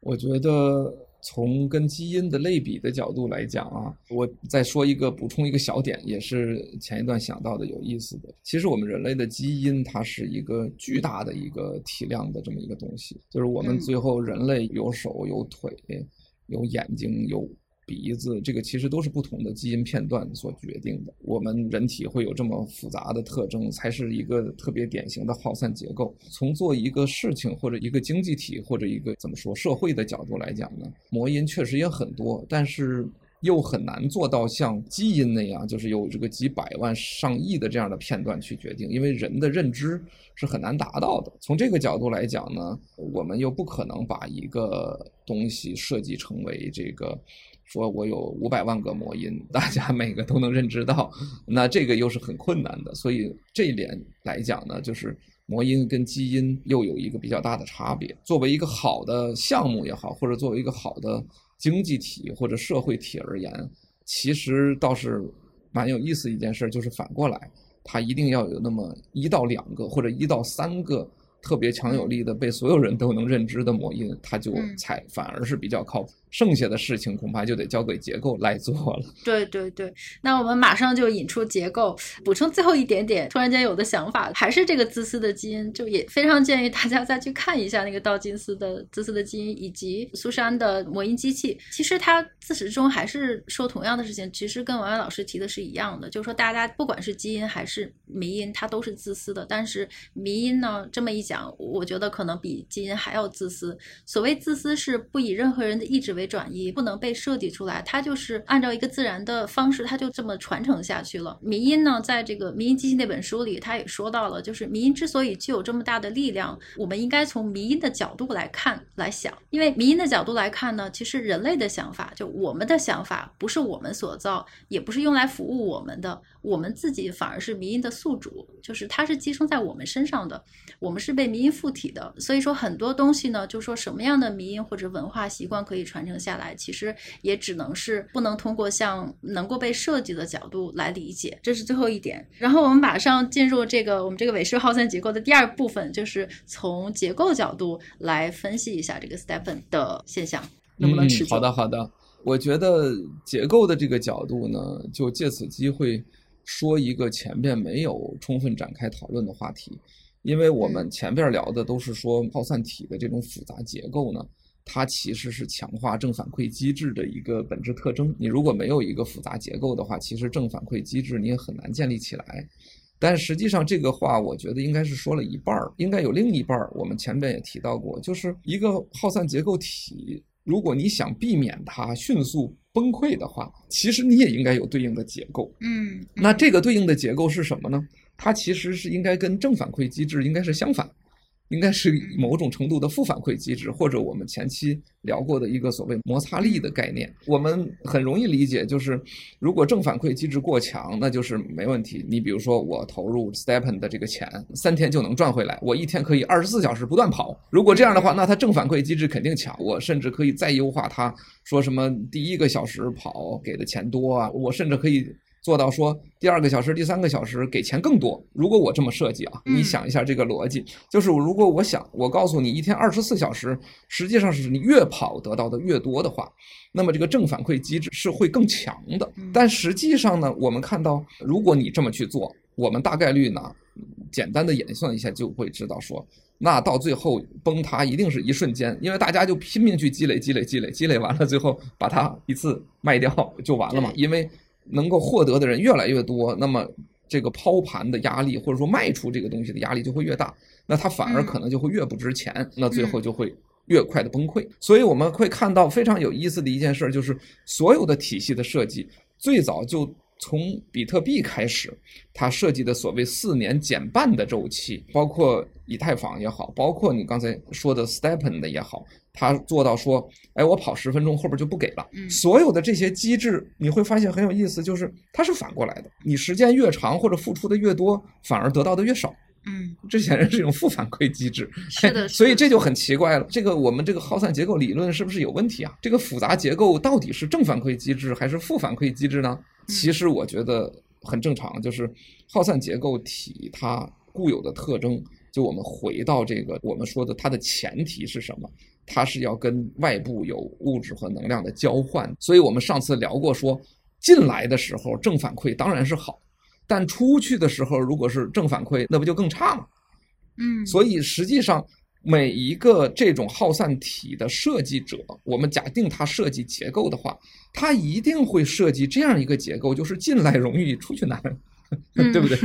我觉得。从跟基因的类比的角度来讲啊，我再说一个补充一个小点，也是前一段想到的有意思的。其实我们人类的基因它是一个巨大的一个体量的这么一个东西，就是我们最后人类有手有腿，有眼睛有鼻子，这个其实都是不同的基因片段所决定的。我们人体会有这么复杂的特征，才是一个特别典型的耗散结构。从做一个事情或者一个经济体或者一个怎么说社会的角度来讲呢，魔因确实也很多，但是。又很难做到像基因那样，就是有这个几百万、上亿的这样的片段去决定，因为人的认知是很难达到的。从这个角度来讲呢，我们又不可能把一个东西设计成为这个，说我有五百万个魔音，大家每个都能认知到，那这个又是很困难的。所以这一点来讲呢，就是魔音跟基因又有一个比较大的差别。作为一个好的项目也好，或者作为一个好的。经济体或者社会体而言，其实倒是蛮有意思一件事，就是反过来，它一定要有那么一到两个或者一到三个特别强有力的、被所有人都能认知的魔音，它就才反而是比较靠谱。剩下的事情恐怕就得交给结构来做了。对对对，那我们马上就引出结构，补充最后一点点，突然间有的想法，还是这个自私的基因，就也非常建议大家再去看一下那个道金斯的自私的基因，以及苏珊的魔音机器。其实他自始至终还是说同样的事情，其实跟王源老师提的是一样的，就是说大家不管是基因还是迷因，它都是自私的。但是迷因呢，这么一讲，我觉得可能比基因还要自私。所谓自私，是不以任何人的意志为转移，不能被设计出来，它就是按照一个自然的方式，它就这么传承下去了。迷因呢，在这个《迷因机器》那本书里，他也说到了，就是迷因之所以具有这么大的力量，我们应该从迷因的角度来看来想，因为迷因的角度来看呢，其实人类的想法，就我们的想法，不是我们所造，也不是用来服务我们的，我们自己反而是迷因的宿主，就是它是寄生在我们身上的，我们是被迷因附体的。所以说很多东西呢，就说什么样的迷因或者文化习惯可以传承下来。其实也只能是不能通过像能够被设计的角度来理解，这是最后一点。然后我们马上进入这个我们这个韦氏耗散结构的第二部分，就是从结构角度来分析一下这个 STEPN 的现象能不能持久。嗯，好的，好的。我觉得结构的这个角度呢，就借此机会说一个前边没有充分展开讨论的话题，因为我们前边聊的都是说耗散体的这种复杂结构呢。它其实是强化正反馈机制的一个本质特征。你如果没有一个复杂结构的话，其实正反馈机制你也很难建立起来。但实际上这个话，我觉得应该是说了一半儿，应该有另一半儿。我们前面也提到过，就是一个耗散结构体，如果你想避免它迅速崩溃的话，其实你也应该有对应的结构。嗯，那这个对应的结构是什么呢？它其实是应该跟正反馈机制应该是相反。应该是某种程度的负反馈机制，或者我们前期聊过的一个所谓摩擦力的概念。我们很容易理解，就是如果正反馈机制过强，那就是没问题。你比如说，我投入 Stepen 的这个钱，三天就能赚回来，我一天可以二十四小时不断跑。如果这样的话，那它正反馈机制肯定强，我甚至可以再优化它，说什么第一个小时跑给的钱多啊，我甚至可以。做到说第二个小时、第三个小时给钱更多。如果我这么设计啊，你想一下这个逻辑，就是如果我想我告诉你一天二十四小时，实际上是你越跑得到的越多的话，那么这个正反馈机制是会更强的。但实际上呢，我们看到如果你这么去做，我们大概率呢，简单的演算一下就会知道说，那到最后崩塌一定是一瞬间，因为大家就拼命去积累、积累、积累、积累完了，最后把它一次卖掉就完了嘛，因为。能够获得的人越来越多，那么这个抛盘的压力或者说卖出这个东西的压力就会越大，那它反而可能就会越不值钱，那最后就会越快的崩溃。所以我们会看到非常有意思的一件事，就是所有的体系的设计最早就从比特币开始，它设计的所谓四年减半的周期，包括以太坊也好，包括你刚才说的 STEPN 的也好。他做到说，哎，我跑十分钟后边就不给了。所有的这些机制，你会发现很有意思，就是它是反过来的。你时间越长或者付出的越多，反而得到的越少。嗯，[laughs] 这显然是一种负反馈机制。是的，[laughs] 所以这就很奇怪了。这个我们这个耗散结构理论是不是有问题啊？这个复杂结构到底是正反馈机制还是负反馈机制呢？其实我觉得很正常，就是耗散结构体它固有的特征。就我们回到这个，我们说的它的前提是什么？它是要跟外部有物质和能量的交换。所以我们上次聊过说，进来的时候正反馈当然是好，但出去的时候如果是正反馈，那不就更差吗？嗯。所以实际上每一个这种耗散体的设计者，我们假定他设计结构的话，他一定会设计这样一个结构，就是进来容易，出去难，[laughs] 对不对？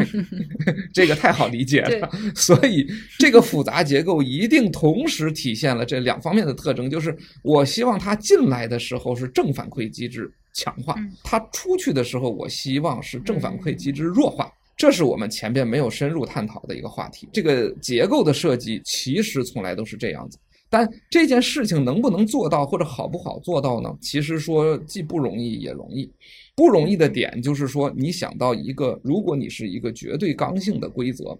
[laughs] 这个太好理解了。[laughs] 所以这个复杂结构一定同时体现了这两方面的特征，就是我希望他进来的时候是正反馈机制强化，他出去的时候我希望是正反馈机制弱化。这是我们前边没有深入探讨的一个话题。这个结构的设计其实从来都是这样子，但这件事情能不能做到或者好不好做到呢？其实说既不容易也容易。不容易的点就是说，你想到一个，如果你是一个绝对刚性的规则，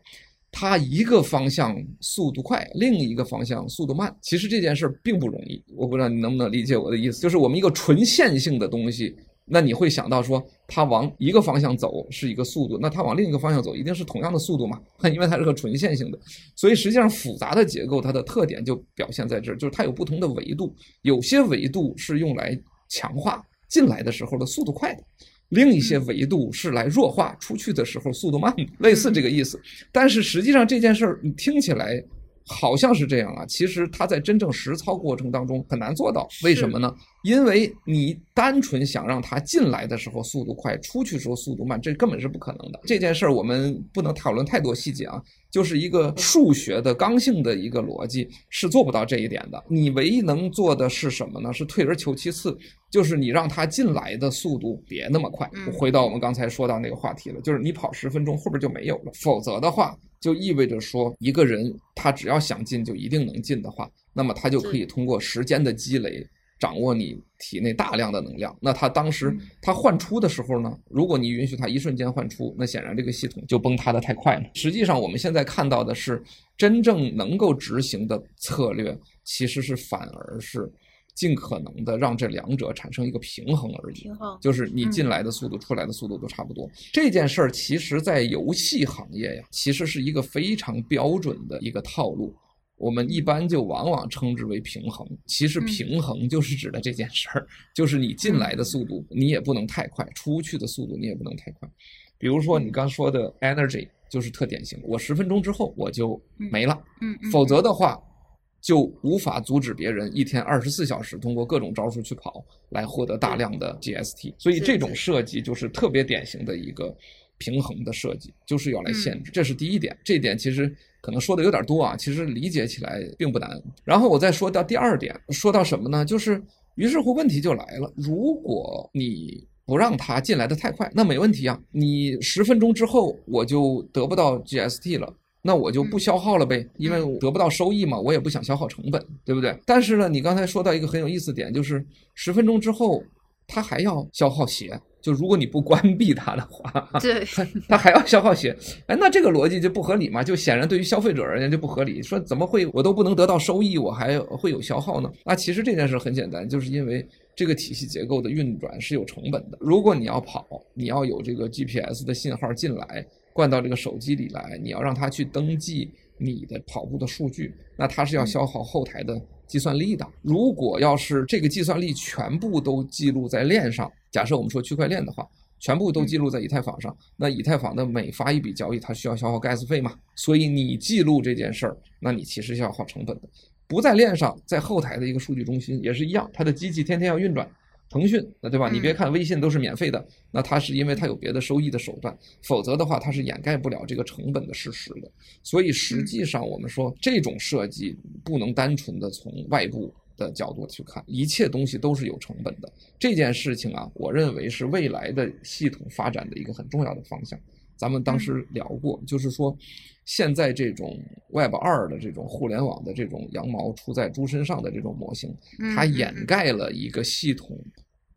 它一个方向速度快，另一个方向速度慢，其实这件事并不容易。我不知道你能不能理解我的意思，就是我们一个纯线性的东西。那你会想到说，它往一个方向走是一个速度，那它往另一个方向走一定是同样的速度嘛？[laughs] 因为它是个纯线性的，所以实际上复杂的结构它的特点就表现在这儿，就是它有不同的维度，有些维度是用来强化进来的时候的速度快的，另一些维度是来弱化出去的时候速度慢的，类似这个意思。但是实际上这件事儿你听起来。好像是这样啊，其实它在真正实操过程当中很难做到，为什么呢？因为你单纯想让它进来的时候速度快，出去时候速度慢，这根本是不可能的。这件事儿我们不能讨论太多细节啊，就是一个数学的刚性的一个逻辑是做不到这一点的。你唯一能做的是什么呢？是退而求其次，就是你让它进来的速度别那么快。回到我们刚才说到那个话题了，就是你跑十分钟后边就没有了，否则的话。就意味着说，一个人他只要想进就一定能进的话，那么他就可以通过时间的积累，掌握你体内大量的能量。那他当时他换出的时候呢，如果你允许他一瞬间换出，那显然这个系统就崩塌的太快了。实际上我们现在看到的是，真正能够执行的策略，其实是反而是。尽可能的让这两者产生一个平衡而已，就是你进来的速度、出来的速度都差不多。这件事儿其实，在游戏行业呀，其实是一个非常标准的一个套路。我们一般就往往称之为平衡。其实平衡就是指的这件事儿，就是你进来的速度你也不能太快，出去的速度你也不能太快。比如说你刚说的 energy 就是特典型，我十分钟之后我就没了，否则的话。就无法阻止别人一天二十四小时通过各种招数去跑来获得大量的 GST，所以这种设计就是特别典型的一个平衡的设计，就是要来限制。这是第一点，这一点其实可能说的有点多啊，其实理解起来并不难。然后我再说到第二点，说到什么呢？就是于是乎问题就来了，如果你不让他进来的太快，那没问题啊，你十分钟之后我就得不到 GST 了。那我就不消耗了呗，因为我得不到收益嘛，我也不想消耗成本，对不对？但是呢，你刚才说到一个很有意思点，就是十分钟之后，他还要消耗血，就如果你不关闭它的话，对，[laughs] 它还要消耗血，哎，那这个逻辑就不合理嘛，就显然对于消费者而言就不合理。说怎么会我都不能得到收益，我还会有消耗呢？那其实这件事很简单，就是因为这个体系结构的运转是有成本的。如果你要跑，你要有这个 GPS 的信号进来。灌到这个手机里来，你要让它去登记你的跑步的数据，那它是要消耗后台的计算力的。如果要是这个计算力全部都记录在链上，假设我们说区块链的话，全部都记录在以太坊上，那以太坊的每发一笔交易，它需要消耗 gas 费嘛？所以你记录这件事儿，那你其实是要耗成本的。不在链上，在后台的一个数据中心也是一样，它的机器天天要运转。腾讯，那对吧？你别看微信都是免费的，那它是因为它有别的收益的手段，否则的话它是掩盖不了这个成本的事实的。所以实际上我们说这种设计不能单纯的从外部的角度去看，一切东西都是有成本的。这件事情啊，我认为是未来的系统发展的一个很重要的方向。咱们当时聊过，就是说。现在这种 Web 二的这种互联网的这种羊毛出在猪身上的这种模型，它掩盖了一个系统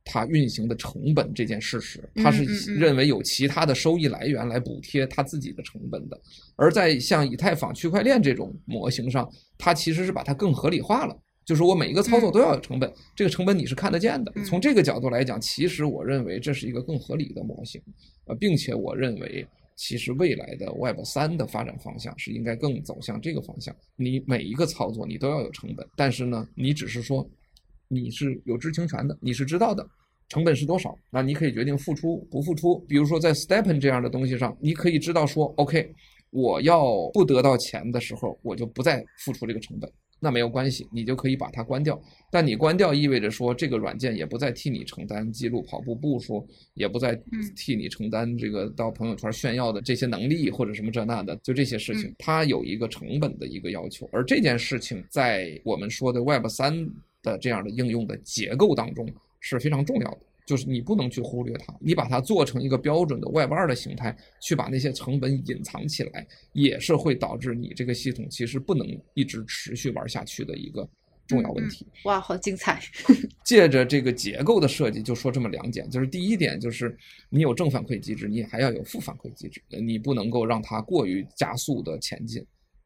它运行的成本这件事实。它是认为有其他的收益来源来补贴它自己的成本的。而在像以太坊区块链这种模型上，它其实是把它更合理化了，就是我每一个操作都要有成本，这个成本你是看得见的。从这个角度来讲，其实我认为这是一个更合理的模型，呃，并且我认为。其实未来的 Web 三的发展方向是应该更走向这个方向。你每一个操作你都要有成本，但是呢，你只是说你是有知情权的，你是知道的成本是多少，那你可以决定付出不付出。比如说在 STEPN 这样的东西上，你可以知道说，OK，我要不得到钱的时候，我就不再付出这个成本。那没有关系，你就可以把它关掉。但你关掉意味着说，这个软件也不再替你承担记录跑步步数，也不再替你承担这个到朋友圈炫耀的这些能力或者什么这那的，就这些事情，它有一个成本的一个要求。而这件事情在我们说的 Web 三的这样的应用的结构当中是非常重要的。就是你不能去忽略它，你把它做成一个标准的 Web 二的形态，去把那些成本隐藏起来，也是会导致你这个系统其实不能一直持续玩下去的一个重要问题。嗯、哇，好精彩！[laughs] 借着这个结构的设计，就说这么两点，就是第一点就是你有正反馈机制，你还要有负反馈机制，你不能够让它过于加速的前进，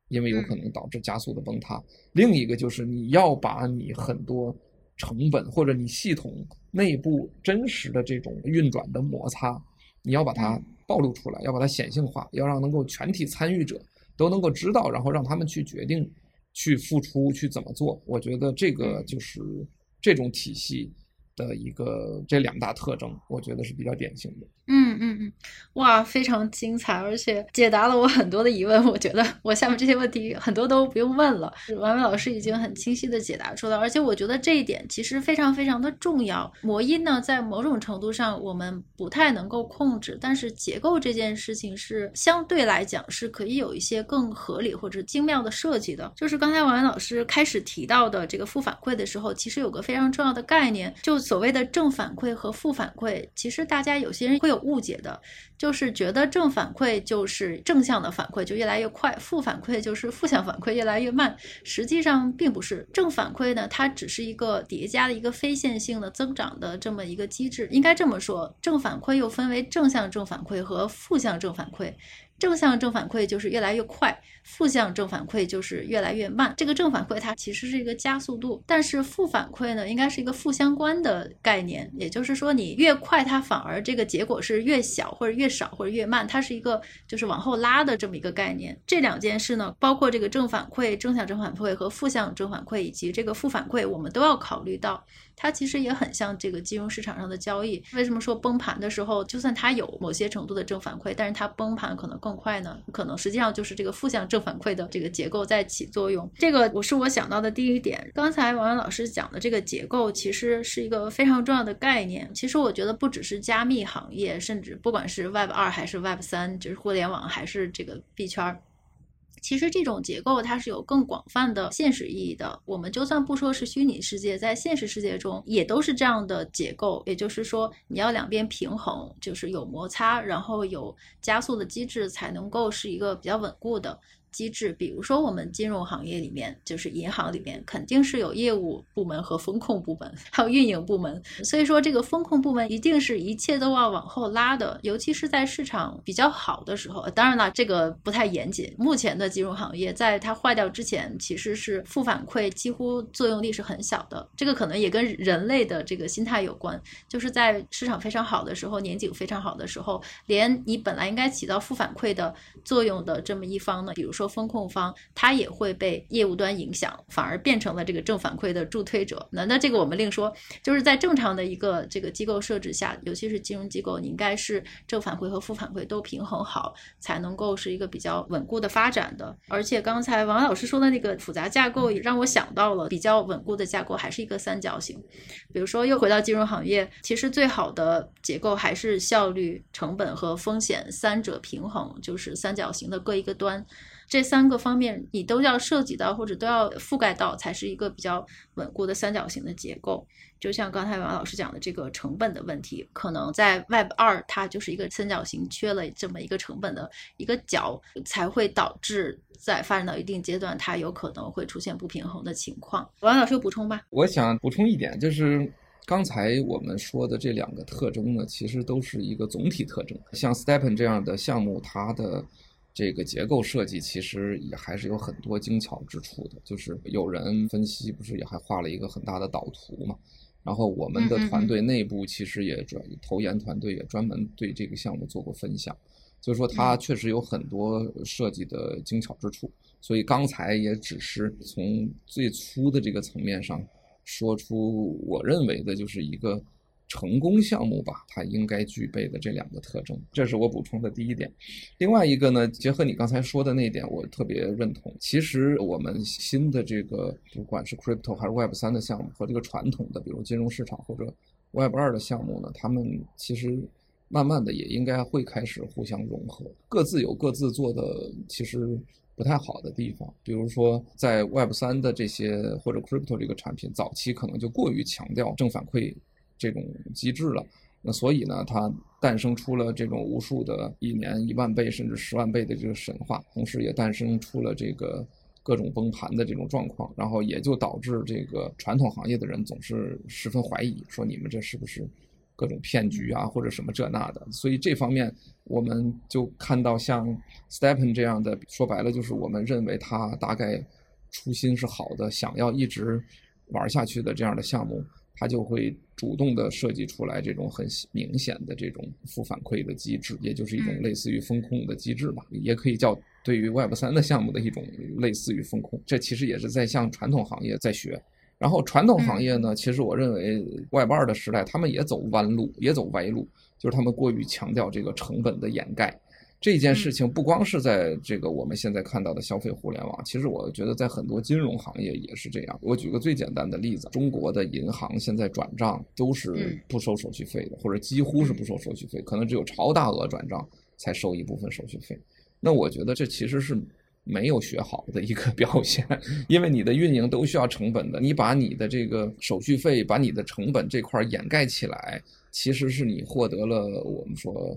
因为有可能导致加速的崩塌。嗯、另一个就是你要把你很多。成本或者你系统内部真实的这种运转的摩擦，你要把它暴露出来，要把它显性化，要让能够全体参与者都能够知道，然后让他们去决定、去付出、去怎么做。我觉得这个就是这种体系的一个这两大特征，我觉得是比较典型的。嗯嗯嗯，哇，非常精彩，而且解答了我很多的疑问。我觉得我下面这些问题很多都不用问了，婉薇老师已经很清晰的解答出来。而且我觉得这一点其实非常非常的重要。模音呢，在某种程度上我们不太能够控制，但是结构这件事情是相对来讲是可以有一些更合理或者精妙的设计的。就是刚才婉薇老师开始提到的这个负反馈的时候，其实有个非常重要的概念，就所谓的正反馈和负反馈。其实大家有些人会有。误解的，就是觉得正反馈就是正向的反馈，就越来越快；负反馈就是负向反馈越来越慢。实际上并不是，正反馈呢，它只是一个叠加的一个非线性的增长的这么一个机制。应该这么说，正反馈又分为正向正反馈和负向正反馈。正向正反馈就是越来越快，负向正反馈就是越来越慢。这个正反馈它其实是一个加速度，但是负反馈呢，应该是一个负相关的概念。也就是说，你越快，它反而这个结果是越小，或者越少，或者越慢，它是一个就是往后拉的这么一个概念。这两件事呢，包括这个正反馈、正向正反馈和负向正反馈以及这个负反馈，我们都要考虑到。它其实也很像这个金融市场上的交易。为什么说崩盘的时候，就算它有某些程度的正反馈，但是它崩盘可能更快呢？可能实际上就是这个负向正反馈的这个结构在起作用。这个我是我想到的第一点。刚才王源老师讲的这个结构，其实是一个非常重要的概念。其实我觉得不只是加密行业，甚至不管是 Web 二还是 Web 三，就是互联网还是这个币圈。其实这种结构它是有更广泛的现实意义的。我们就算不说是虚拟世界，在现实世界中也都是这样的结构。也就是说，你要两边平衡，就是有摩擦，然后有加速的机制，才能够是一个比较稳固的。机制，比如说我们金融行业里面，就是银行里面，肯定是有业务部门和风控部门，[laughs] 还有运营部门。所以说，这个风控部门一定是一切都要往后拉的，尤其是在市场比较好的时候。当然了，这个不太严谨。目前的金融行业，在它坏掉之前，其实是负反馈几乎作用力是很小的。这个可能也跟人类的这个心态有关，就是在市场非常好的时候，年景非常好的时候，连你本来应该起到负反馈的作用的这么一方呢，比如说。风控方他也会被业务端影响，反而变成了这个正反馈的助推者。那那这个我们另说，就是在正常的一个这个机构设置下，尤其是金融机构，你应该是正反馈和负反馈都平衡好，才能够是一个比较稳固的发展的。而且刚才王老师说的那个复杂架构，也让我想到了比较稳固的架构还是一个三角形。比如说又回到金融行业，其实最好的结构还是效率、成本和风险三者平衡，就是三角形的各一个端。这三个方面你都要涉及到或者都要覆盖到，才是一个比较稳固的三角形的结构。就像刚才王老师讲的这个成本的问题，可能在 Web 二它就是一个三角形缺了这么一个成本的一个角，才会导致在发展到一定阶段，它有可能会出现不平衡的情况。王老师有补充吧？我想补充一点，就是刚才我们说的这两个特征呢，其实都是一个总体特征。像 STEPN 这样的项目，它的这个结构设计其实也还是有很多精巧之处的，就是有人分析，不是也还画了一个很大的导图嘛？然后我们的团队内部其实也专投研团队也专门对这个项目做过分享，所以说它确实有很多设计的精巧之处。所以刚才也只是从最初的这个层面上说出我认为的就是一个成功项目吧，它应该具备的这两个特征，这是我补充的第一点。另外一个呢，结合你刚才说的那一点，我特别认同。其实我们新的这个，不管是 crypto 还是 Web 三的项目，和这个传统的，比如金融市场或者 Web 二的项目呢，他们其实慢慢的也应该会开始互相融合，各自有各自做的其实不太好的地方。比如说在 Web 三的这些或者 crypto 这个产品，早期可能就过于强调正反馈。这种机制了，那所以呢，它诞生出了这种无数的一年一万倍甚至十万倍的这个神话，同时也诞生出了这个各种崩盘的这种状况，然后也就导致这个传统行业的人总是十分怀疑，说你们这是不是各种骗局啊，或者什么这那的。所以这方面我们就看到像 Stepen 这样的，说白了就是我们认为他大概初心是好的，想要一直玩下去的这样的项目。他就会主动的设计出来这种很明显的这种负反馈的机制，也就是一种类似于风控的机制吧，也可以叫对于 Web 三的项目的一种类似于风控。这其实也是在向传统行业在学。然后传统行业呢，其实我认为 Web 二的时代，他们也走弯路，也走歪路，就是他们过于强调这个成本的掩盖。这件事情不光是在这个我们现在看到的消费互联网，其实我觉得在很多金融行业也是这样。我举个最简单的例子，中国的银行现在转账都是不收手续费的，或者几乎是不收手续费，可能只有超大额转账才收一部分手续费。那我觉得这其实是没有学好的一个 [laughs] 表现，因为你的运营都需要成本的，你把你的这个手续费、把你的成本这块掩盖起来，其实是你获得了我们说。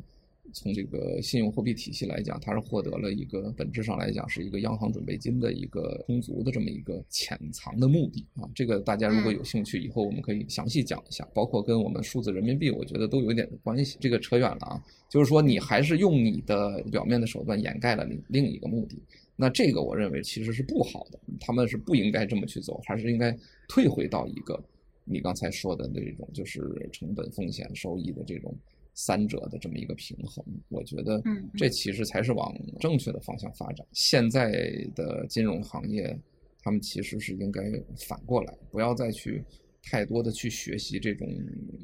从这个信用货币体系来讲，它是获得了一个本质上来讲是一个央行准备金的一个充足的这么一个潜藏的目的啊。这个大家如果有兴趣，以后我们可以详细讲一下，包括跟我们数字人民币，我觉得都有一点关系。这个扯远了啊，就是说你还是用你的表面的手段掩盖了你另一个目的。那这个我认为其实是不好的，他们是不应该这么去走，还是应该退回到一个你刚才说的那种，就是成本、风险、收益的这种。三者的这么一个平衡，我觉得这其实才是往正确的方向发展。现在的金融行业，他们其实是应该反过来，不要再去太多的去学习这种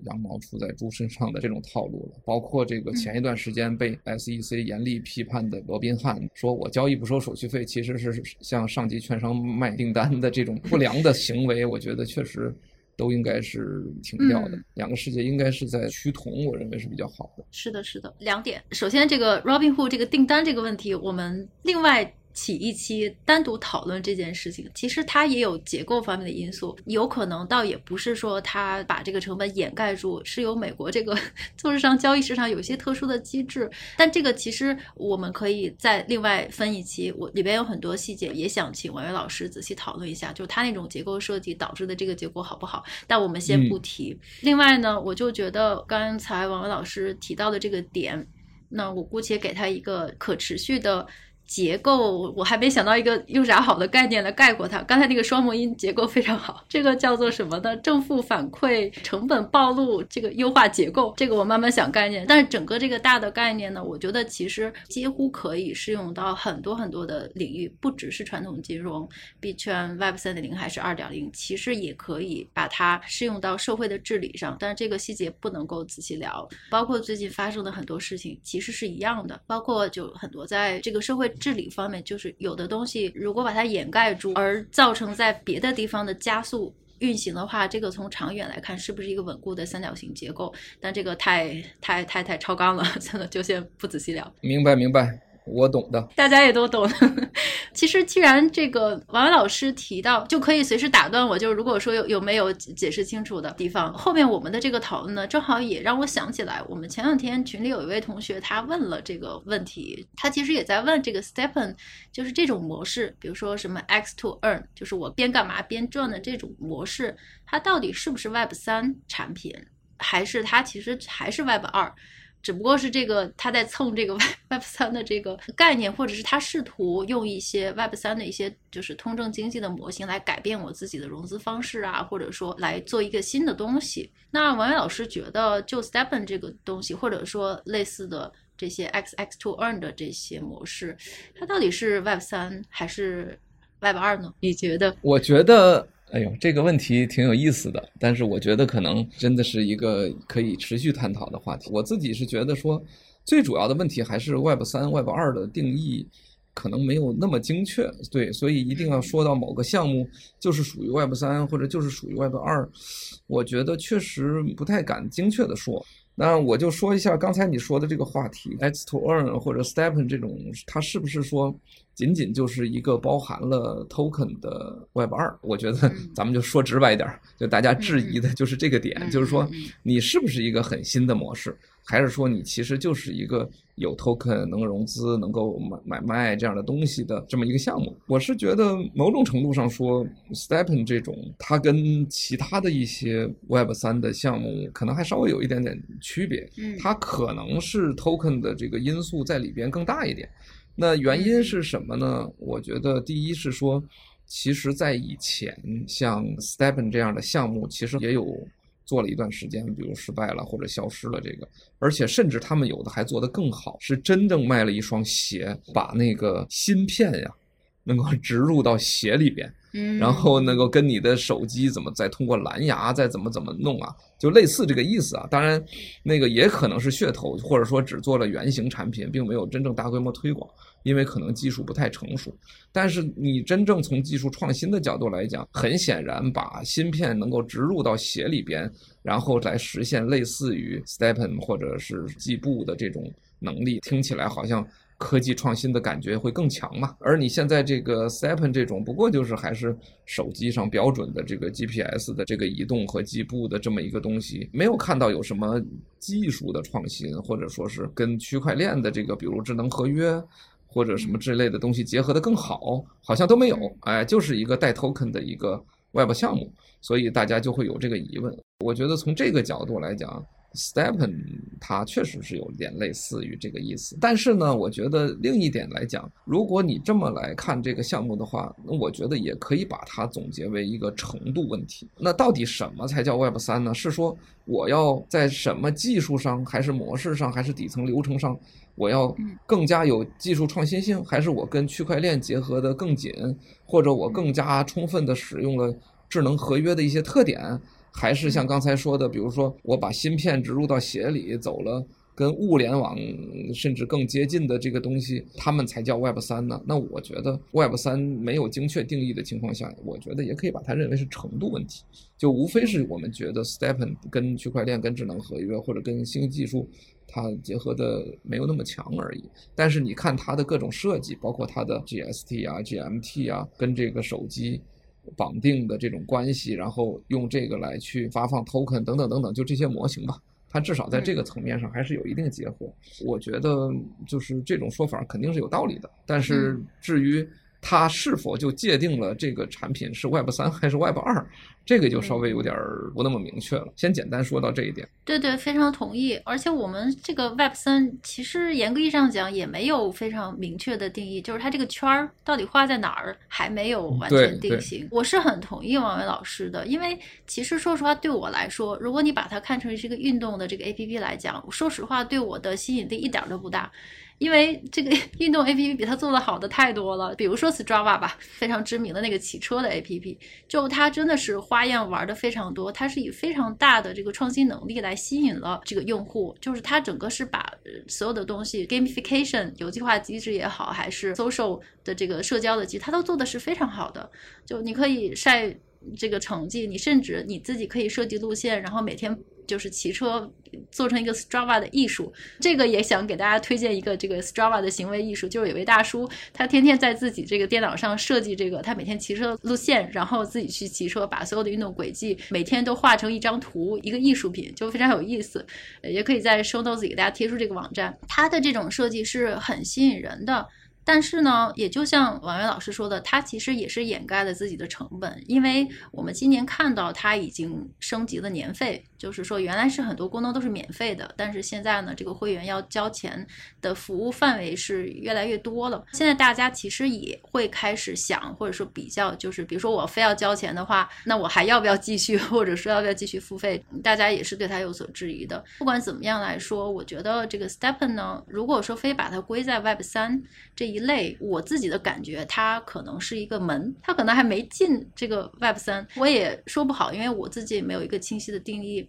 羊毛出在猪身上的这种套路了。包括这个前一段时间被 SEC 严厉批判的罗宾汉，说我交易不收手续费，其实是向上级券商卖订单的这种不良的行为，我觉得确实。都应该是停掉的，嗯，两个世界应该是在趋同，我认为是比较好的。是的，是的，两点。首先，这个 Robinhood 这个订单这个问题，我们另外。起一期单独讨论这件事情，其实它也有结构方面的因素，有可能倒也不是说它把这个成本掩盖住，是由美国这个做市场交易市场有一些特殊的机制，但这个其实我们可以再另外分一期，我里边有很多细节，也想请王源老师仔细讨论一下，就是他那种结构设计导致的这个结果好不好？但我们先不提。嗯、另外呢，我就觉得刚才王源老师提到的这个点，那我姑且给他一个可持续的。结构，我还没想到一个用啥好的概念来概括它。刚才那个双模音结构非常好，这个叫做什么呢？正负反馈、成本暴露，这个优化结构，这个我慢慢想概念。但是整个这个大的概念呢，我觉得其实几乎可以适用到很多很多的领域，不只是传统金融、币圈、Web 三点零还是二点零，其实也可以把它适用到社会的治理上。但是这个细节不能够仔细聊，包括最近发生的很多事情，其实是一样的，包括就很多在这个社会。治理方面，就是有的东西，如果把它掩盖住，而造成在别的地方的加速运行的话，这个从长远来看是不是一个稳固的三角形结构？但这个太太太太超纲了，真 [laughs] 的就先不仔细聊。明白，明白。我懂的，大家也都懂。[laughs] 其实，既然这个王老师提到，就可以随时打断我。就是如果说有有没有解释清楚的地方，后面我们的这个讨论呢，正好也让我想起来，我们前两天群里有一位同学，他问了这个问题，他其实也在问这个 stepen，就是这种模式，比如说什么 X to Earn，就是我边干嘛边赚的这种模式，它到底是不是 Web 三产品，还是它其实还是 Web 二？只不过是这个他在蹭这个 [laughs] Web 三的这个概念，或者是他试图用一些 Web 三的一些就是通证经济的模型来改变我自己的融资方式啊，或者说来做一个新的东西。那王伟老师觉得，就 STEPN 这个东西，或者说类似的这些 XX to Earn 的这些模式，它到底是 Web 三还是 Web 二呢？你觉得？我觉得哎呦，这个问题挺有意思的，但是我觉得可能真的是一个可以持续探讨的话题。我自己是觉得说，最主要的问题还是 Web 三、Web 二的定义可能没有那么精确，对，所以一定要说到某个项目就是属于 Web 三或者就是属于 Web 二，我觉得确实不太敢精确的说。那我就说一下刚才你说的这个话题，X to Earn 或者 STEPN 这种，它是不是说仅仅就是一个包含了 Token 的 Web 二？我觉得咱们就说直白一点，就大家质疑的就是这个点，就是说你是不是一个很新的模式？还是说你其实就是一个有 token 能融资、能够买买卖这样的东西的这么一个项目？我是觉得某种程度上说，STEPN 这种它跟其他的一些 Web 三的项目可能还稍微有一点点区别。嗯，它可能是 token 的这个因素在里边更大一点。那原因是什么呢？我觉得第一是说，其实在以前像 STEPN 这样的项目，其实也有。做了一段时间，比如失败了或者消失了这个，而且甚至他们有的还做得更好，是真正卖了一双鞋，把那个芯片呀，能够植入到鞋里边。然后能够跟你的手机怎么再通过蓝牙再怎么怎么弄啊，就类似这个意思啊。当然，那个也可能是噱头，或者说只做了原型产品，并没有真正大规模推广，因为可能技术不太成熟。但是你真正从技术创新的角度来讲，很显然把芯片能够植入到鞋里边，然后来实现类似于 STEPN 或者是计步的这种能力，听起来好像。科技创新的感觉会更强嘛？而你现在这个 Seven 这种，不过就是还是手机上标准的这个 GPS 的这个移动和计步的这么一个东西，没有看到有什么技术的创新，或者说是跟区块链的这个，比如智能合约或者什么之类的东西结合得更好，好像都没有。哎，就是一个带 token 的一个 Web 项目，所以大家就会有这个疑问。我觉得从这个角度来讲。STEPN 它确实是有点类似于这个意思，但是呢，我觉得另一点来讲，如果你这么来看这个项目的话，那我觉得也可以把它总结为一个程度问题。那到底什么才叫 Web 三呢？是说我要在什么技术上，还是模式上，还是底层流程上，我要更加有技术创新性，还是我跟区块链结合得更紧，或者我更加充分地使用了智能合约的一些特点？还是像刚才说的，比如说我把芯片植入到鞋里，走了跟物联网甚至更接近的这个东西，他们才叫 Web 三呢？那我觉得 Web 三没有精确定义的情况下，我觉得也可以把它认为是程度问题，就无非是我们觉得 Stepen 跟区块链、跟智能合约或者跟新技术它结合的没有那么强而已。但是你看它的各种设计，包括它的 GST 啊、GMT 啊，跟这个手机。绑定的这种关系，然后用这个来去发放 token 等等等等，就这些模型吧，它至少在这个层面上还是有一定结合。我觉得就是这种说法肯定是有道理的，但是至于。它是否就界定了这个产品是 Web 三还是 Web 二？这个就稍微有点不那么明确了。先简单说到这一点。对对，非常同意。而且我们这个 Web 三其实严格意义上讲也没有非常明确的定义，就是它这个圈儿到底画在哪儿还没有完全定型。我是很同意王伟老师的，因为其实说实话，对我来说，如果你把它看成是一个运动的这个 APP 来讲，说实话对我的吸引力一点都不大。因为这个 [laughs] 运动 APP 比它做的好的太多了，比如说 Strava 吧，非常知名的那个骑车的 APP，就它真的是花样玩的非常多，它是以非常大的这个创新能力来吸引了这个用户，就是它整个是把所有的东西 gamification 游戏化机制也好，还是 social 的这个社交的机制，它都做的是非常好的，就你可以晒这个成绩，你甚至你自己可以设计路线，然后每天。就是骑车做成一个 Strava 的艺术，这个也想给大家推荐一个这个 Strava 的行为艺术，就是有位大叔，他天天在自己这个电脑上设计这个他每天骑车路线，然后自己去骑车，把所有的运动轨迹每天都画成一张图，一个艺术品，就非常有意思。也可以在 Show Notes 给大家贴出这个网站，他的这种设计是很吸引人的。但是呢，也就像王源老师说的，它其实也是掩盖了自己的成本，因为我们今年看到它已经升级了年费，就是说原来是很多功能都是免费的，但是现在呢，这个会员要交钱的服务范围是越来越多了。现在大家其实也会开始想，或者说比较，就是比如说我非要交钱的话，那我还要不要继续，或者说要不要继续付费？大家也是对它有所质疑的。不管怎么样来说，我觉得这个 STEPN 呢，如果说非把它归在 Web 三这。一类，我自己的感觉，它可能是一个门，它可能还没进这个 Web 三，我也说不好，因为我自己也没有一个清晰的定义。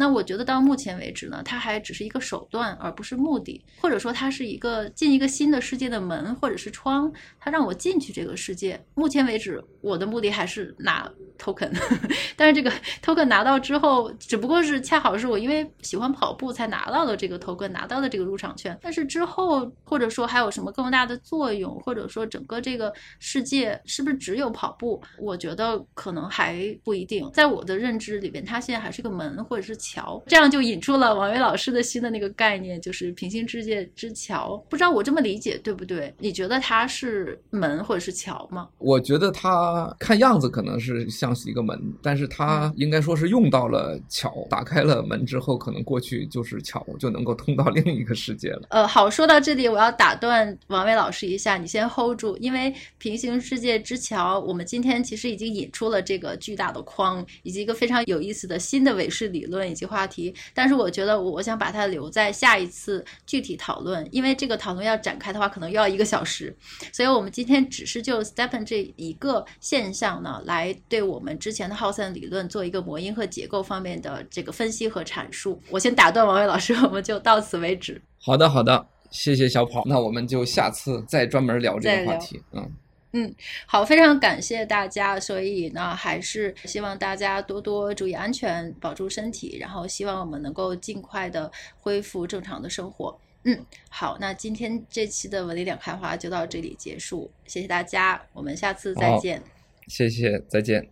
那我觉得到目前为止呢，它还只是一个手段，而不是目的，或者说它是一个进一个新的世界的门或者是窗，它让我进去这个世界。目前为止，我的目的还是拿 token，[laughs] 但是这个 token 拿到之后，只不过是恰好是我因为喜欢跑步才拿到了这个 token，拿到了这个入场券。但是之后或者说还有什么更大的作用，或者说整个这个世界是不是只有跑步？我觉得可能还不一定。在我的认知里边，它现在还是个门，或者是。桥，这样就引出了王维老师的新的那个概念，就是平行世界之桥。不知道我这么理解对不对？你觉得它是门或者是桥吗？我觉得它看样子可能是像是一个门，但是它应该说是用到了桥，打开了门之后，可能过去就是桥，就能够通到另一个世界了。呃，好，说到这里，我要打断王维老师一下，你先 hold 住，因为平行世界之桥，我们今天其实已经引出了这个巨大的框，以及一个非常有意思的新的韦氏理论。及话题，但是我觉得我想把它留在下一次具体讨论，因为这个讨论要展开的话，可能又要一个小时，所以我们今天只是就 Stephen 这一个现象呢，来对我们之前的耗散理论做一个模因和结构方面的这个分析和阐述。我先打断王伟老师，我们就到此为止。好的，好的，谢谢小跑，那我们就下次再专门聊这个话题，嗯。嗯，好，非常感谢大家。所以呢，还是希望大家多多注意安全，保住身体，然后希望我们能够尽快的恢复正常的生活。嗯，好，那今天这期的文理两开花就到这里结束，谢谢大家，我们下次再见。谢谢，再见。